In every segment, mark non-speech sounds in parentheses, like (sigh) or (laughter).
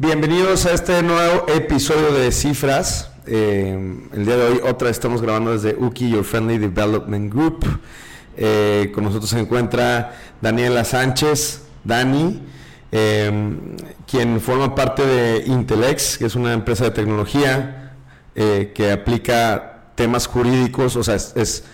Bienvenidos a este nuevo episodio de Cifras. Eh, el día de hoy otra estamos grabando desde UKI, Your Friendly Development Group. Eh, con nosotros se encuentra Daniela Sánchez, Dani, eh, quien forma parte de Intelex, que es una empresa de tecnología que aplica temas jurídicos, o sea, es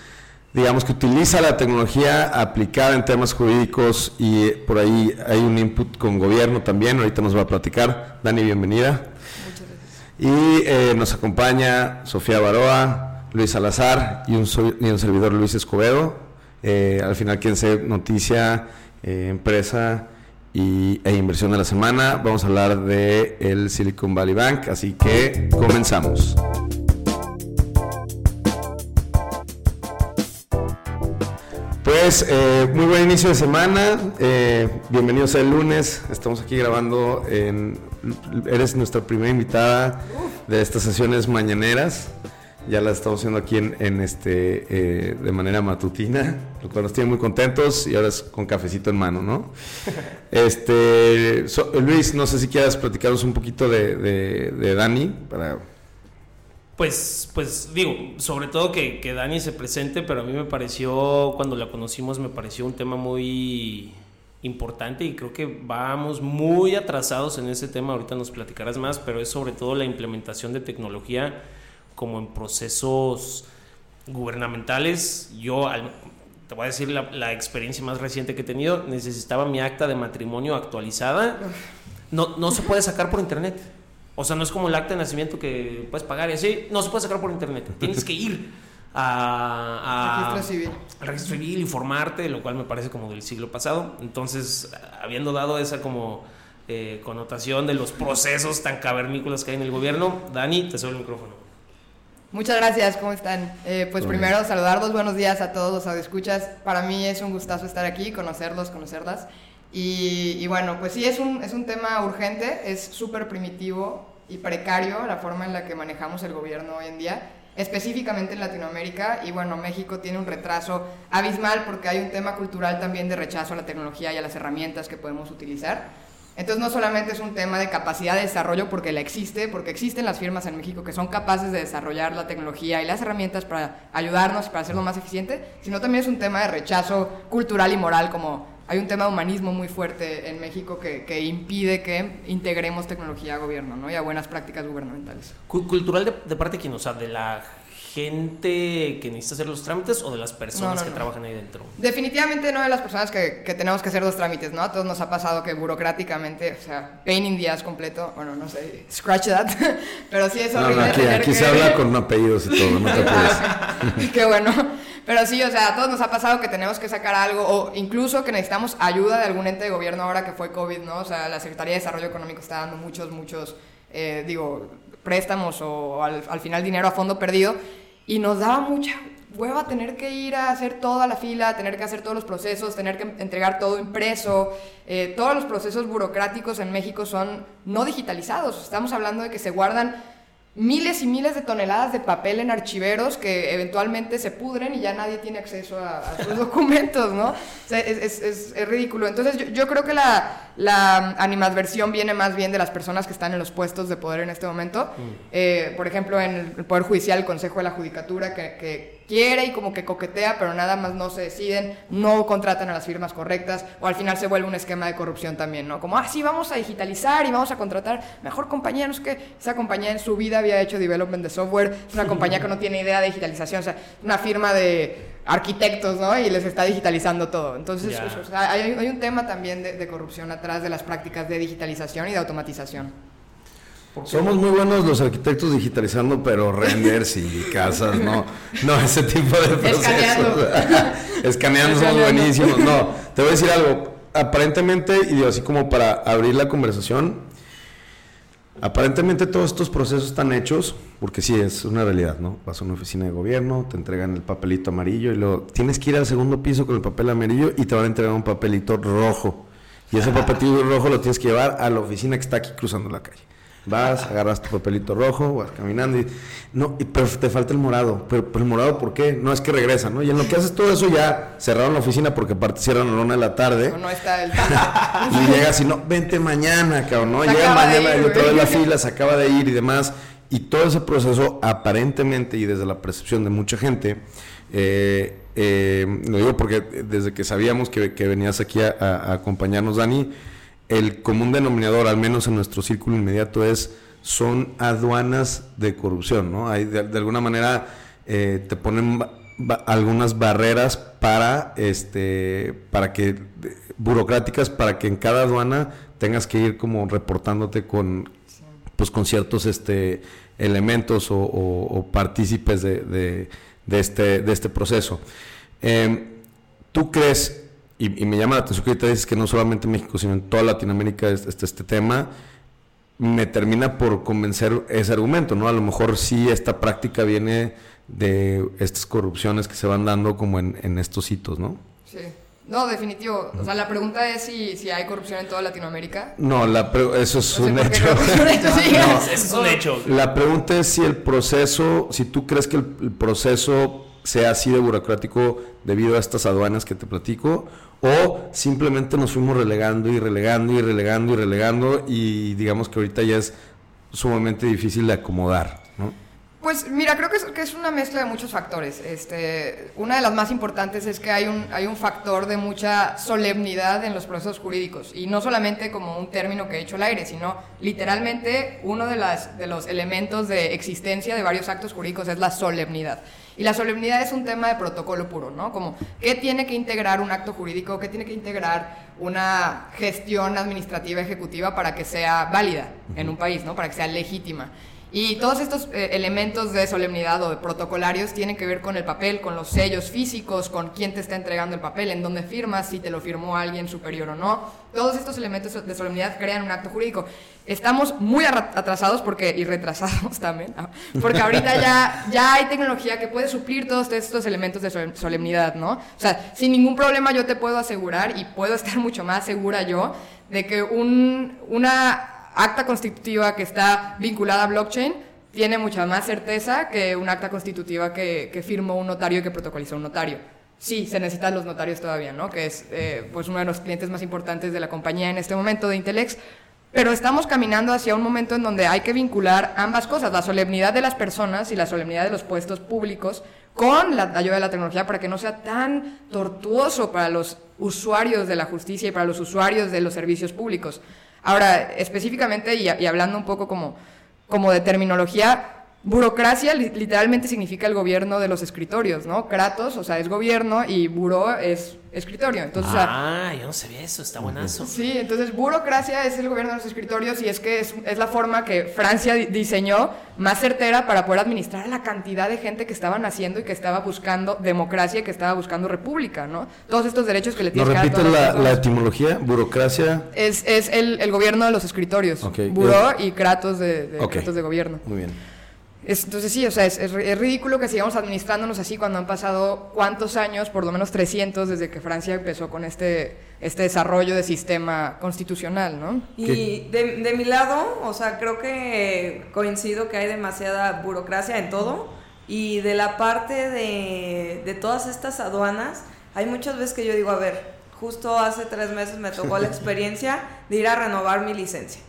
digamos que utiliza la tecnología aplicada en temas jurídicos y por ahí hay un input con gobierno también, ahorita nos va a platicar. Dani, bienvenida. Muchas gracias. Y eh, nos acompaña Sofía Baroa, Luis Salazar y un, servidor Luis Escobedo. Eh, al final, quien se noticia, eh, empresa y, e inversión de la semana. Vamos a hablar de el Silicon Valley Bank, así que comenzamos. Pues eh, muy buen inicio de semana, eh, bienvenidos el lunes, estamos aquí grabando, en, eres nuestra primera invitada de estas sesiones mañaneras, ya la estamos haciendo aquí en, este eh, de manera matutina, lo cual nos tiene muy contentos y ahora es con cafecito en mano, ¿no? (laughs) Este, Luis, no sé si quieras platicarnos un poquito de, de Dani para pues, pues digo, sobre todo que, que, Dani se presente, pero a mí me pareció, cuando la conocimos, me pareció un tema muy importante y creo que vamos muy atrasados en ese tema, ahorita nos platicarás más, pero es sobre todo la implementación de tecnología como en procesos gubernamentales. Yo, te voy a decir la, la, experiencia más reciente que he tenido, necesitaba mi acta de matrimonio actualizada. No, no se puede sacar por internet. O sea, no es como el acta de nacimiento que puedes pagar y así. No se puede sacar por internet. Tienes que ir a, registro civil. al registro civil, informarte, lo cual me parece como del siglo pasado. Entonces, habiendo dado esa como eh, connotación de los procesos tan cavernícolas que hay en el gobierno, Dani, te cedo el micrófono. Muchas gracias, ¿cómo están? Eh, pues primero saludarlos, buenos días a todos los escuchas. Para mí es un gustazo estar aquí, conocerlos, conocerlas. Y, bueno, pues sí, es un, es un tema urgente, es súper primitivo y precario la forma en la que manejamos el gobierno hoy en día, específicamente en Latinoamérica. Y bueno, México tiene un retraso abismal porque hay un tema cultural también de rechazo a la tecnología y a las herramientas que podemos utilizar. Entonces no solamente es un tema de capacidad de desarrollo porque la existe, porque existen las firmas en México que son capaces de desarrollar la tecnología y las herramientas para ayudarnos, para hacerlo más eficiente, sino también es un tema de rechazo cultural y moral como hay un tema de humanismo muy fuerte en México que, que impide que integremos tecnología a gobierno ¿no? y a buenas prácticas gubernamentales. ¿Cultural de, de parte de quién? O sea, de la gente que necesita hacer los trámites o de las personas que trabajan ahí dentro? Definitivamente no de las personas que, que, tenemos que hacer los trámites, ¿no? A todos nos ha pasado que burocráticamente, o sea, pain in the ass completo, bueno, no sé, scratch that, (laughs) pero sí es horrible. aquí, aquí se habla (laughs) con apellidos y todo, no te (laughs) puedes. Qué bueno. Pero sí, o sea, a todos nos ha pasado que tenemos que sacar algo o incluso que necesitamos ayuda de algún ente de gobierno ahora que fue COVID, ¿no? O sea, la Secretaría de Desarrollo Económico está dando muchos, muchos, eh, digo, préstamos o al, al final dinero a fondo perdido y nos daba mucha hueva tener que ir a hacer toda la fila, tener que hacer todos los procesos, tener que entregar todo impreso. Eh, todos los procesos burocráticos en México son no digitalizados. Estamos hablando de que se guardan miles y miles de toneladas de papel en archiveros que eventualmente se pudren y ya nadie tiene acceso a, sus (laughs) documentos, ¿no? es, es, ridículo. Entonces yo, yo creo que la, la, animadversión viene más bien de las personas que están en los puestos de poder en este momento. Mm. Eh, por ejemplo, en el Poder Judicial, el Consejo de la Judicatura, que, que quiere y como que coquetea, pero nada más no se deciden, no contratan a las firmas correctas, o al final se vuelve un esquema de corrupción también, ¿no? Como, ah, sí, vamos a digitalizar y vamos a contratar mejor compañía, no es que esa compañía en su vida había hecho development de software, es una compañía que no tiene idea de digitalización, o sea, una firma de arquitectos, ¿no? Y les está digitalizando todo. Entonces, hay, un tema también de, de corrupción atrás de las prácticas de digitalización y de automatización. Somos muy buenos los arquitectos digitalizando, pero renders y casas, no, no ese tipo de procesos. Escaneando. (laughs) Escaneando somos buenísimos. No, te voy a decir algo. Aparentemente, y digo así como para abrir la conversación, aparentemente todos estos procesos están hechos, porque sí, es una realidad, ¿no? Vas a una oficina de gobierno, te entregan el papelito amarillo y luego tienes que ir al segundo piso con el papel amarillo y te van a entregar un papelito rojo. Y ese papelito rojo lo tienes que llevar a la oficina que está aquí cruzando la calle. Vas, agarras tu papelito rojo, vas caminando y... No, pero te falta el morado. Pero, el morado, ¿por qué? No es que regresa, ¿no? Y en lo que haces todo eso ya cerraron la oficina porque aparte cierran a la una de la tarde. No, está el... (laughs) (laughs) y llegas y no, vente mañana, cabrón, ¿no? Llega mañana y otra vez la fila, se acaba de ir y demás. Y todo ese proceso, aparentemente y desde la percepción de mucha gente, eh, eh, lo digo porque desde que sabíamos que, venías aquí a, acompañarnos, Dani, el común denominador, al menos en nuestro círculo inmediato, es son aduanas de corrupción, ¿no? Hay, de, alguna manera eh, te ponen algunas barreras para, este, para que, burocráticas, para que en cada aduana tengas que ir como reportándote con, pues con ciertos, este, elementos o, partícipes de de este, de este proceso. Em, ¿Tú crees, y, me llama la atención que te dices que no solamente en México, sino en toda Latinoamérica este, este tema, me termina por convencer ese argumento, ¿no? A lo mejor sí esta práctica viene de estas corrupciones que se van dando como en, en estos hitos, ¿no? Sí. No, definitivo. O sea, la pregunta es si, si hay corrupción en toda Latinoamérica. No, la eso es un hecho. (laughs) eso es un hecho. La pregunta es si el proceso, si tú crees que el, proceso sea así de burocrático debido a estas aduanas que te platico, o simplemente nos fuimos relegando y relegando y relegando y relegando y digamos que ahorita ya es sumamente difícil de acomodar. Pues mira, creo que es, una mezcla de muchos factores. Este, una de las más importantes es que hay un, hay un factor de mucha solemnidad en los procesos jurídicos. Y no solamente como un término que he hecho al aire, sino literalmente uno de, de los elementos de existencia de varios actos jurídicos es la solemnidad. Y la solemnidad es un tema de protocolo puro, ¿no? Como qué tiene que integrar un acto jurídico, qué tiene que integrar una gestión administrativa ejecutiva para que sea válida en un país, ¿no? Para que sea legítima. Y todos estos eh, elementos de solemnidad o de protocolarios tienen que ver con el papel, con los sellos físicos, con quién te está entregando el papel, en dónde firmas, si te lo firmó alguien superior o no. Todos estos elementos de solemnidad crean un acto jurídico. Estamos muy atrasados porque, y retrasados (laughs) también, porque ahorita ya, ya hay tecnología que puede suplir todos estos elementos de solemnidad, ¿no? O sea, sin ningún problema yo te puedo asegurar y puedo estar (laughs) mucho más segura yo de que un, una acta constitutiva que está vinculada a blockchain tiene mucha más certeza que un acta constitutiva que, firmó un notario y que protocolizó un notario. Sí, se necesitan los notarios todavía, ¿no? Que es eh, pues uno de los clientes más importantes de la compañía en este momento de Intelex. Pero estamos caminando hacia un momento en donde hay que vincular ambas cosas, la solemnidad de las personas y la solemnidad de los puestos públicos con la ayuda de la tecnología para que no sea tan tortuoso para los usuarios de la justicia y para los usuarios de los servicios públicos. Ahora, específicamente y, hablando un poco como, como de terminología, Burocracia literalmente significa el gobierno de los escritorios, ¿no? Kratos, o sea, es gobierno y buró es escritorio. Entonces, ah, yo no sabía eso, está buenazo. Sí, entonces burocracia es el gobierno de los escritorios y es que es, es la forma que Francia diseñó más certera para poder administrar la cantidad de gente que estaba naciendo y que estaba buscando democracia y que estaba buscando república, ¿no? Todos estos derechos que le tienes que dar. repite la, la, etimología? ¿Burocracia? Es, es el, el, gobierno de los escritorios. Okay. Buró y Kratos de, de, Kratos de gobierno. Muy bien entonces sí, o sea, es, ridículo que sigamos administrándonos así cuando han pasado cuántos años, por lo menos 300, desde que Francia empezó con este, este desarrollo de sistema constitucional, ¿no? Y de, mi lado, o sea, creo que coincido que hay demasiada burocracia en todo y de la parte de, de todas estas aduanas, hay muchas veces que yo digo, a ver, justo hace tres meses me tocó la (laughs) experiencia de ir a renovar mi licencia.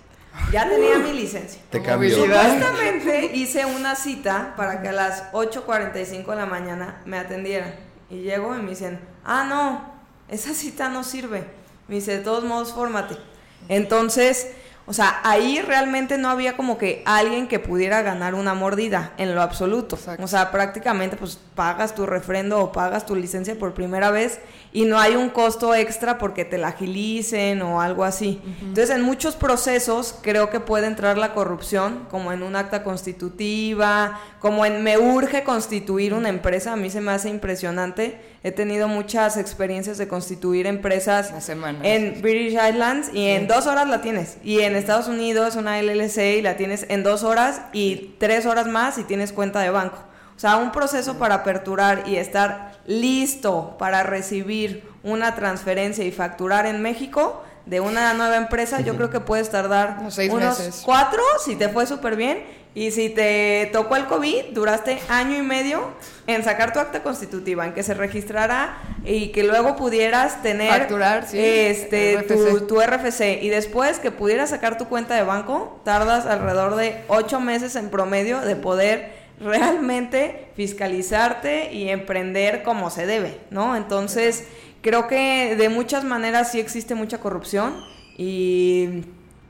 Ya tenía mi licencia. Te cambió. Supuestamente hice una cita para que a las 8.45 de la mañana me atendieran. Y llego y me dicen, ah, no, esa cita no sirve. Me dice, de todos modos, fórmate. Entonces, o sea, ahí realmente no había como que alguien que pudiera ganar una mordida en lo absoluto. O sea, prácticamente pues pagas tu refrendo o pagas tu licencia por primera vez y no hay un costo extra porque te la agilicen o algo así. Entonces, en muchos procesos creo que puede entrar la corrupción, como en un acta constitutiva, como en me urge constituir una empresa. A mí se me hace impresionante He tenido muchas experiencias de constituir empresas en British Islands y en dos horas la tienes. Y en Estados Unidos una LLC y la tienes en dos horas y tres horas más y tienes cuenta de banco. O sea, un proceso para aperturar y estar listo para recibir una transferencia y facturar en México de una nueva empresa, yo creo que puedes tardar Unos seis unos meses. cuatro si te fue súper bien y si te tocó el COVID, duraste año y medio en sacar tu acta constitutiva, en que se registrara y que luego pudieras tener Facturar, sí, este, RFC. tu, tu RFC y después que pudieras sacar tu cuenta de banco, tardas alrededor de ocho meses en promedio de poder realmente fiscalizarte y emprender como se debe, ¿no? Entonces, creo que de muchas maneras sí existe mucha corrupción y,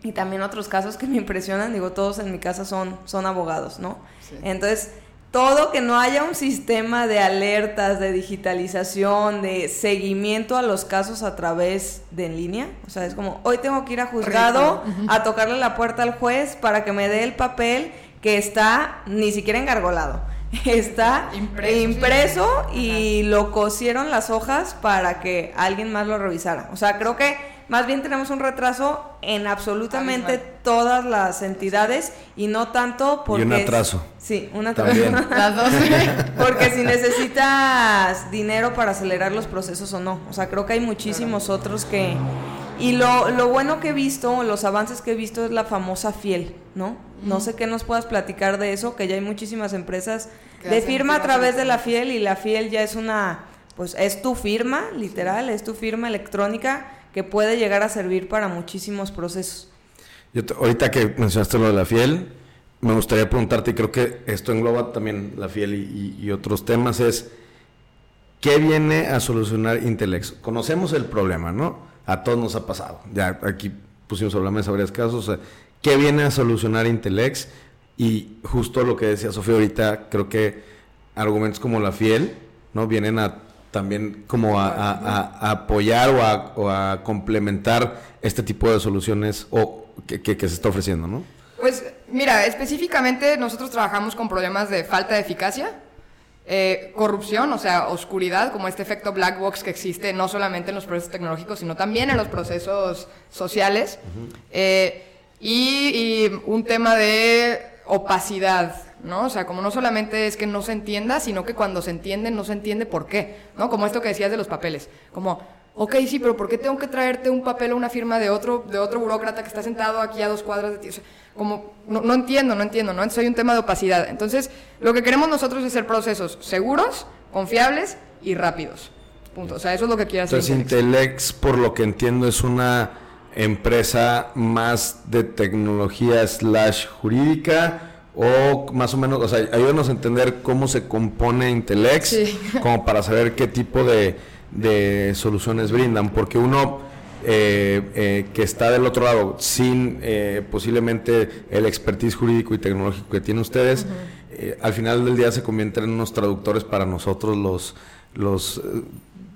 y también otros casos que me impresionan, digo, todos en mi casa son, son abogados, ¿no? Sí. Entonces, todo que no haya un sistema de alertas, de digitalización, de seguimiento a los casos a través de en línea. O sea, es como, hoy tengo que ir a juzgado a tocarle la puerta al juez para que me dé el papel que está ni siquiera engargolado. (laughs) Está Impreso, impreso, sí. y lo cosieron las hojas para que alguien más lo revisara. O sea, creo que más bien tenemos un retraso en absolutamente Abismal. todas las entidades y no tanto porque... un atraso. Sí, un atraso. También. (laughs) Las dos. (laughs) Porque si necesitas dinero para acelerar los procesos o no. O sea, creo que hay muchísimos otros que... Y lo, lo bueno que he visto, los avances que he visto es la famosa fiel, ¿no? No sé qué nos puedas platicar de eso, que ya hay muchísimas empresas de firma a través de la fiel y la fiel ya es una, pues es tu firma, literal, es tu firma electrónica que puede llegar a servir para muchísimos procesos. Yo te- ahorita que mencionaste lo de la fiel, me gustaría preguntarte, y creo que esto engloba también la fiel y, y- y otros temas, es ¿qué viene a solucionar Intelex? Conocemos el problema, ¿no? A todos nos ha pasado. Ya aquí pusimos sobre la mesa varios casos. ¿Qué viene a solucionar Intelex? Y justo lo que decía Sofía ahorita, creo que argumentos como la fiel, ¿no? Vienen a también como a, apoyar o a, complementar este tipo de soluciones o que- que se está ofreciendo, ¿no? Pues mira, específicamente nosotros trabajamos con problemas de falta de eficacia, eh, corrupción, o sea, oscuridad, como este efecto black box que existe no solamente en los procesos tecnológicos, sino también en los procesos sociales. Eh, y, y un tema de opacidad, ¿no? O sea, como no solamente es que no se entienda, sino que cuando se entiende, no se entiende por qué, ¿no? Como esto que decías de los papeles, como, ok, sí, pero ¿por qué tengo que traerte un papel o una firma de otro, de otro burócrata que está sentado aquí a dos cuadras de ti? O sea, como, no, no entiendo, no entiendo, ¿no? Entonces hay un tema de opacidad. Entonces, lo que queremos nosotros es hacer procesos seguros, confiables y rápidos. Punto. O sea, eso es lo que quiere hacer. Entonces Intelex. Por lo que entiendo, es una empresa más de tecnología slash jurídica o más o menos, o sea, ayúdanos a entender cómo se compone Intelex, Sí. como para saber qué tipo de, de soluciones brindan, porque uno eh, eh, que está del otro lado sin eh, posiblemente el expertise jurídico y tecnológico que tienen ustedes, eh, al final del día se convierten en unos traductores para nosotros los los eh,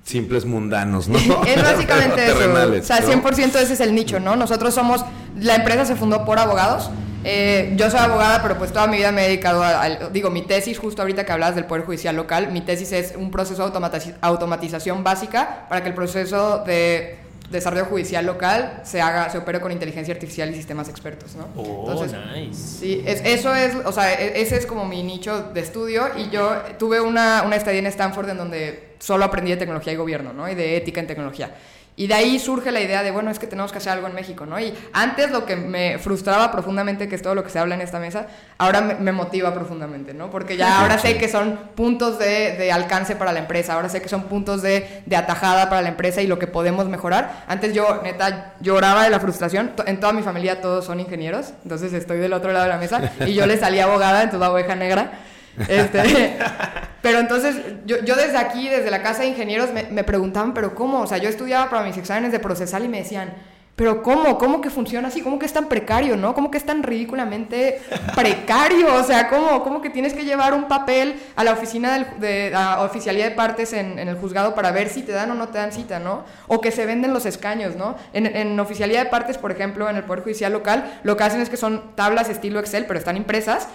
simples mundanos, ¿no? (laughs) Es básicamente (laughs) eso. O sea, ¿no? 100% ese es el nicho, ¿no? Nosotros somos, la empresa se fundó por abogados. Eh, yo soy abogada, pero pues toda mi vida me he dedicado a, a- digo, mi tesis, justo ahorita que hablabas del Poder Judicial local, mi tesis es un proceso de automatiz- automatización básica para que el proceso de desarrollo judicial local se haga, se opere con inteligencia artificial y sistemas expertos, ¿no? Oh, Entonces, nice. Sí, es, eso es, o sea, e- ese es como mi nicho de estudio y yo tuve una, una estadía en Stanford en donde solo aprendí de tecnología y gobierno, ¿no? Y de ética en tecnología. Y de ahí surge la idea de, bueno, es que tenemos que hacer algo en México, ¿no? Y antes lo que me frustraba profundamente, que es todo lo que se habla en esta mesa, ahora me, motiva profundamente, ¿no? Porque ya (laughs) ahora sé que son puntos de, de alcance para la empresa, ahora sé que son puntos de, de atajada para la empresa y lo que podemos mejorar. Antes yo, neta, lloraba de la frustración. En toda mi familia todos son ingenieros, entonces estoy del otro lado de la mesa y yo le salí abogada, entonces la oveja negra. Este, (laughs) pero entonces, yo, desde aquí, desde la casa de ingenieros, me, preguntaban, ¿pero cómo? O sea, yo estudiaba para mis exámenes de procesal y me decían, ¿pero cómo? ¿Cómo que funciona así? ¿Cómo que es tan precario, no? ¿Cómo que es tan ridículamente precario? O sea, ¿cómo, cómo que tienes que llevar un papel a la oficina de oficialía de partes en, en el juzgado para ver si te dan o no te dan cita, ¿no? O que se venden los escaños, ¿no? En, en oficialía de partes, por ejemplo, en el Poder Judicial local, lo que hacen es que son tablas estilo Excel, pero están impresas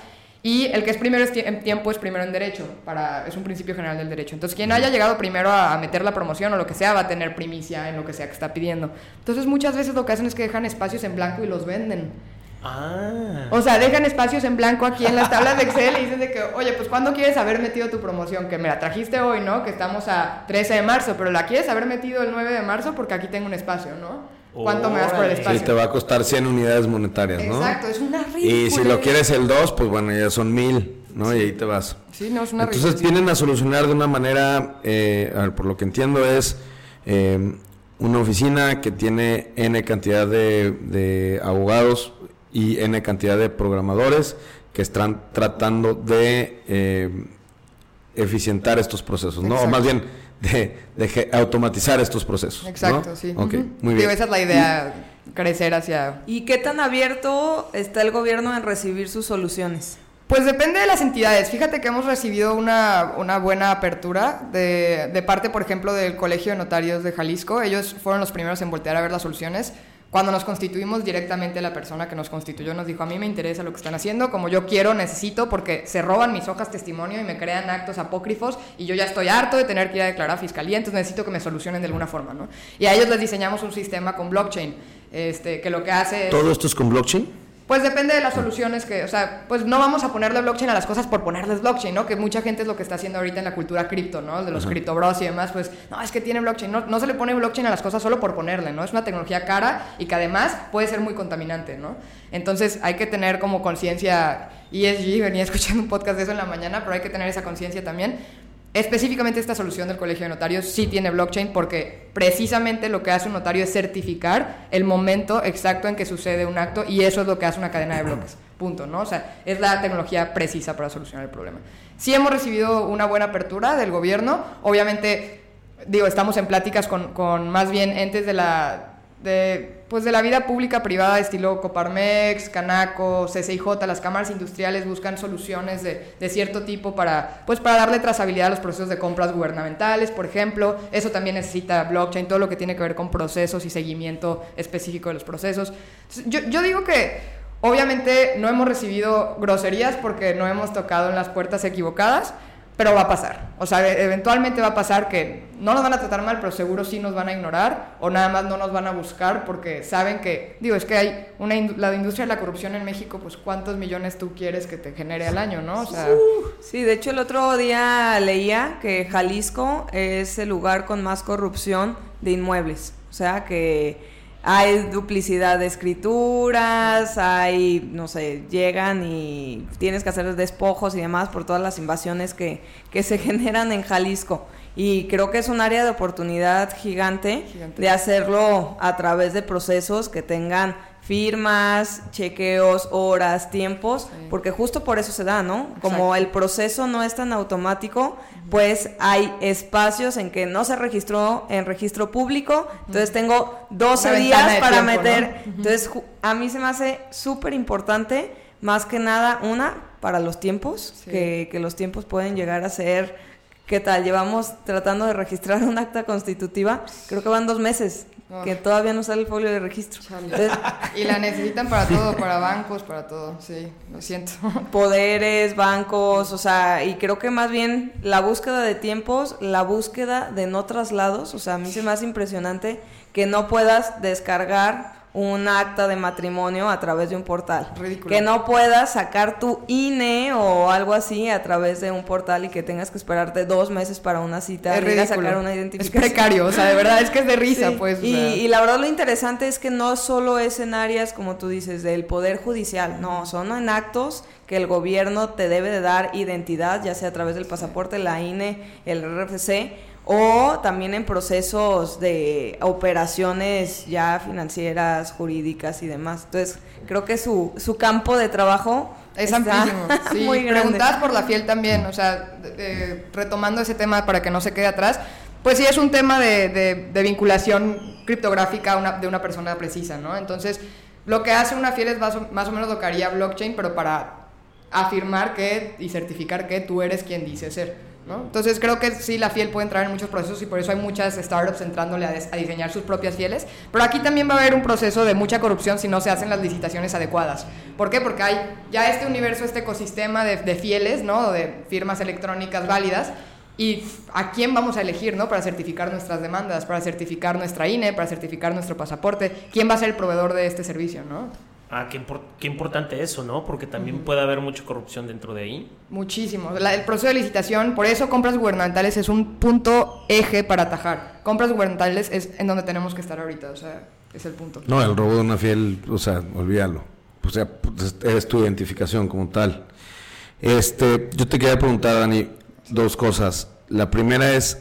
y el que es primero en tiempo es primero en derecho, para, es un principio general del derecho. Entonces, quien haya llegado primero a, a meter la promoción o lo que sea, va a tener primicia en lo que sea que está pidiendo. Entonces, muchas veces lo que hacen es que dejan espacios en blanco y los venden. Ah. O sea, dejan espacios en blanco aquí en las tablas de Excel y dicen de que, oye, pues ¿cuándo quieres haber metido tu promoción? Que me la trajiste hoy, ¿no? Que estamos a 13 de marzo, pero la quieres haber metido el 9 de marzo porque aquí tengo un espacio, ¿no? ¿Cuánto me das por el espacio? Sí, te va a costar 100 unidades monetarias, ¿no? Exacto, es una ridícula. Y si lo quieres el 2, pues bueno, ya son 1000, ¿no? Y ahí te vas. Sí, no, es una Entonces ridícula. vienen a solucionar de una manera, eh, a ver, por lo que entiendo es eh, una oficina que tiene N cantidad de, de abogados y N cantidad de programadores que están tratando de eh, eficientar estos procesos, ¿no? O Exacto. más bien de, automatizar estos procesos. ¿no? Exacto, sí. Ok, muy Digo, bien. esa es la idea, crecer hacia... ¿Y qué tan abierto está el gobierno en recibir sus soluciones? Pues depende de las entidades. Fíjate que hemos recibido una, una buena apertura de, de parte, por ejemplo, del Colegio de Notarios de Jalisco. Ellos fueron los primeros en voltear a ver las soluciones. Cuando nos constituimos directamente, la persona que nos constituyó nos dijo, a mí me interesa lo que están haciendo, como yo quiero, necesito, porque se roban mis hojas testimonio y me crean actos apócrifos y yo ya estoy harto de tener que ir a declarar a fiscalía, entonces necesito que me solucionen de alguna forma, ¿no? Y a ellos les diseñamos un sistema con blockchain, este, que lo que hace. ¿Todo esto es con blockchain? Pues depende de las soluciones que, o sea, pues no vamos a ponerle blockchain a las cosas por ponerles blockchain, ¿no? Que mucha gente es lo que está haciendo ahorita en la cultura cripto, ¿no? De los cripto bros y demás, pues, no, es que tiene blockchain. No, no se le pone blockchain a las cosas solo por ponerle, ¿no? Es una tecnología cara y que además puede ser muy contaminante, ¿no? Entonces hay que tener como conciencia ESG, venía escuchando un podcast de eso en la mañana, pero hay que tener esa conciencia también. Específicamente esta solución del Colegio de Notarios sí tiene blockchain porque precisamente lo que hace un notario es certificar el momento exacto en que sucede un acto y eso es lo que hace una cadena de bloques. Punto, ¿no? O sea, es la tecnología precisa para solucionar el problema. Sí hemos recibido una buena apertura del gobierno. Obviamente, digo, estamos en pláticas con, con más bien entes de la de, pues de la vida pública privada estilo Coparmex, Canaco, CCIJ, las cámaras industriales buscan soluciones de, cierto tipo para, pues para darle trazabilidad a los procesos de compras gubernamentales, por ejemplo. Eso también necesita blockchain, todo lo que tiene que ver con procesos y seguimiento específico de los procesos. Yo digo que obviamente no hemos recibido groserías porque no hemos tocado en las puertas equivocadas, pero va a pasar. O sea, e- eventualmente va a pasar que no nos van a tratar mal, pero seguro sí nos van a ignorar o nada más no nos van a buscar porque saben que, digo, es que hay una la industria de la corrupción en México, pues cuántos millones tú quieres que te genere al año, ¿no? O sea, Sí, de hecho el otro día leía que Jalisco es el lugar con más corrupción de inmuebles. O sea que hay duplicidad de escrituras, hay, no sé, llegan y tienes que hacer despojos y demás por todas las invasiones que, que se (laughs) generan en Jalisco. Y creo que es un área de oportunidad gigante, Gigante. de hacerlo a través de procesos que tengan firmas, chequeos, horas, tiempos, Sí. porque justo por eso se da, ¿no? Como Exacto. el proceso no es tan automático, pues hay espacios en que no se registró en registro público, entonces tengo 12 Una días para tiempo, meter. ¿no? Entonces, a mí se me hace súper importante, más que nada, una, para los tiempos, Sí. que, que los tiempos pueden llegar a ser, ¿qué tal? Llevamos tratando de registrar (laughs) un acta constitutiva, creo que van dos meses, que todavía no sale el folio de registro. Entonces, (laughs) y la necesitan para todo, (laughs) para bancos, para todo, sí, lo siento. (laughs) poderes, bancos, o sea, y creo que más bien la búsqueda de tiempos, la búsqueda de no traslados, o sea, a mí se me hace impresionante que no puedas descargar un acta de matrimonio a través de un portal. Ridículo. Que no puedas sacar tu INE o algo así a través de un portal y que tengas que esperarte dos meses para una cita, es a sacar una es identificación. precario, o sea, de verdad es que es de risa, Sí, pues. o y, y la verdad lo interesante es que no solo es en áreas, como tú dices, del poder judicial, no, son en actos que el gobierno te debe de dar identidad, ya sea a través del pasaporte, la INE, el RFC, o también en procesos de operaciones ya financieras, jurídicas y demás. Entonces, creo que su, su campo de trabajo Es está amplísimo. (laughs) Sí, muy grande. por la fiel también, o sea, retomando ese tema para que no se quede atrás, pues sí es un tema de, de- de vinculación criptográfica una- de una persona precisa, ¿no? Entonces, lo que hace una fiel es más o, más o menos lo que haría blockchain, pero para afirmar que y certificar que tú eres quien dice ser. ¿No? Entonces creo que sí, la fiel puede entrar en muchos procesos y por eso hay muchas startups entrándole a, a diseñar sus propias fieles. Pero aquí también va a haber un proceso de mucha corrupción si no se hacen las licitaciones adecuadas. ¿Por qué? Porque hay ya este universo, este ecosistema de, de fieles, ¿no? de firmas electrónicas válidas. ¿Y a quién vamos a elegir, no? Para certificar nuestras demandas, para certificar nuestra INE, para certificar nuestro pasaporte. ¿Quién va a ser el proveedor de este servicio, no? Ah, qué, impor- qué importante eso, ¿no? Porque también puede haber mucha corrupción dentro de ahí. Muchísimo. La- el proceso de licitación, por eso compras gubernamentales es un punto eje para atajar. Compras gubernamentales es en donde tenemos que estar ahorita, o sea, es el punto. No, el robo de una fiel, o sea, olvídalo. O sea, pues, es tu identificación como tal. Este, yo te quería preguntar, Dani, dos cosas. La primera es,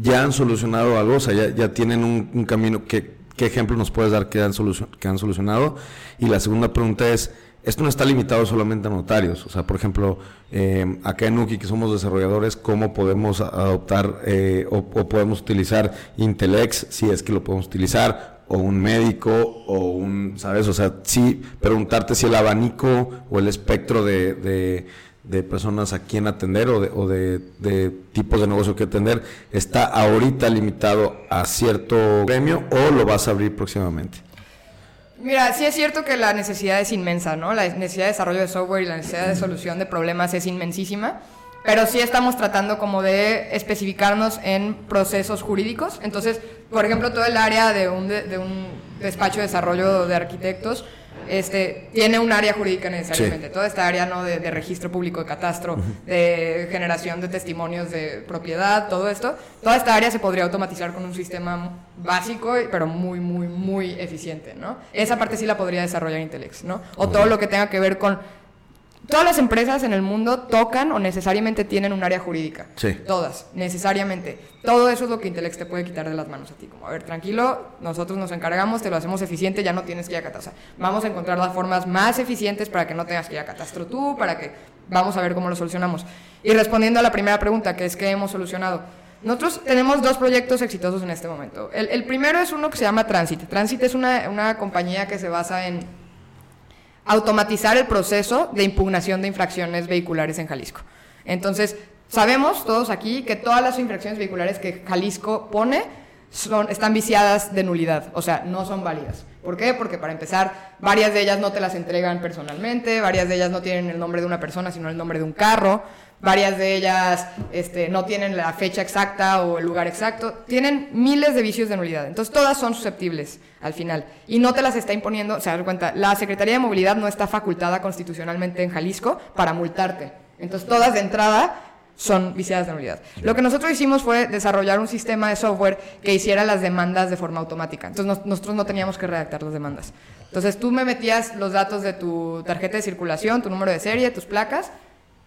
¿ya han solucionado algo? O sea, ¿ya, ya tienen un, un camino? ¿Qué, ¿Qué ejemplo nos puedes dar que han, que han solucionado? Y la segunda pregunta es, esto no está limitado solamente a notarios. O sea, por ejemplo, eh, acá en Uki, que somos desarrolladores, ¿cómo podemos adoptar eh, o, o podemos utilizar Intelex, si es que lo podemos utilizar? O un médico, o un, ¿sabes? O sea, sí, preguntarte si el abanico o el espectro de, de, de personas a quien atender o, de, o de, tipos de negocio que atender está ahorita limitado a cierto gremio o lo vas a abrir próximamente. Mira, sí es cierto que la necesidad es inmensa, ¿no? La necesidad de desarrollo de software y la necesidad de solución de problemas es inmensísima, pero sí estamos tratando como de especificarnos en procesos jurídicos. Entonces, por ejemplo, todo el área de un, de un despacho de desarrollo de arquitectos este, tiene un área jurídica necesariamente. Toda esta área ¿no? de, de registro público de catastro, de generación de testimonios de propiedad, todo esto, toda esta área se podría automatizar con un sistema básico, pero muy, muy, muy eficiente, ¿no? Esa parte sí la podría desarrollar Intelex, ¿no? O todo lo que tenga que ver con... Todas las empresas en el mundo tocan o necesariamente tienen un área jurídica. Sí. Todas, necesariamente. Todo eso es lo que Intelex te puede quitar de las manos a ti. Como, a ver, tranquilo, nosotros nos encargamos, te lo hacemos eficiente, ya no tienes que ir a catastro. Vamos a encontrar las formas más eficientes para que no tengas que ir a catastro tú, para que... Vamos a ver cómo lo solucionamos. Y respondiendo a la primera pregunta, que es que hemos solucionado. Nosotros tenemos dos proyectos exitosos en este momento. El, el primero es uno que se llama Transit. Transit es una, una compañía que se basa en automatizar el proceso de impugnación de infracciones vehiculares en Jalisco. Entonces, sabemos todos aquí que todas las infracciones vehiculares que Jalisco pone son, están viciadas de nulidad, o sea, no son válidas. ¿Por qué? Porque para empezar, varias de ellas no te las entregan personalmente, varias de ellas no tienen el nombre de una persona, sino el nombre de un carro, varias de ellas este, no tienen la fecha exacta o el lugar exacto, tienen miles de vicios de nulidad. Entonces, todas son susceptibles al final. Y no te las está imponiendo, se dan cuenta, la Secretaría de Movilidad no está facultada constitucionalmente en Jalisco para multarte. Entonces, todas de entrada son viciadas de nulidad. Lo que nosotros hicimos fue desarrollar un sistema de software que hiciera las demandas de forma automática. Entonces nos- nosotros no teníamos que redactar las demandas. Entonces tú me metías los datos de tu tarjeta de circulación, tu número de serie, tus placas,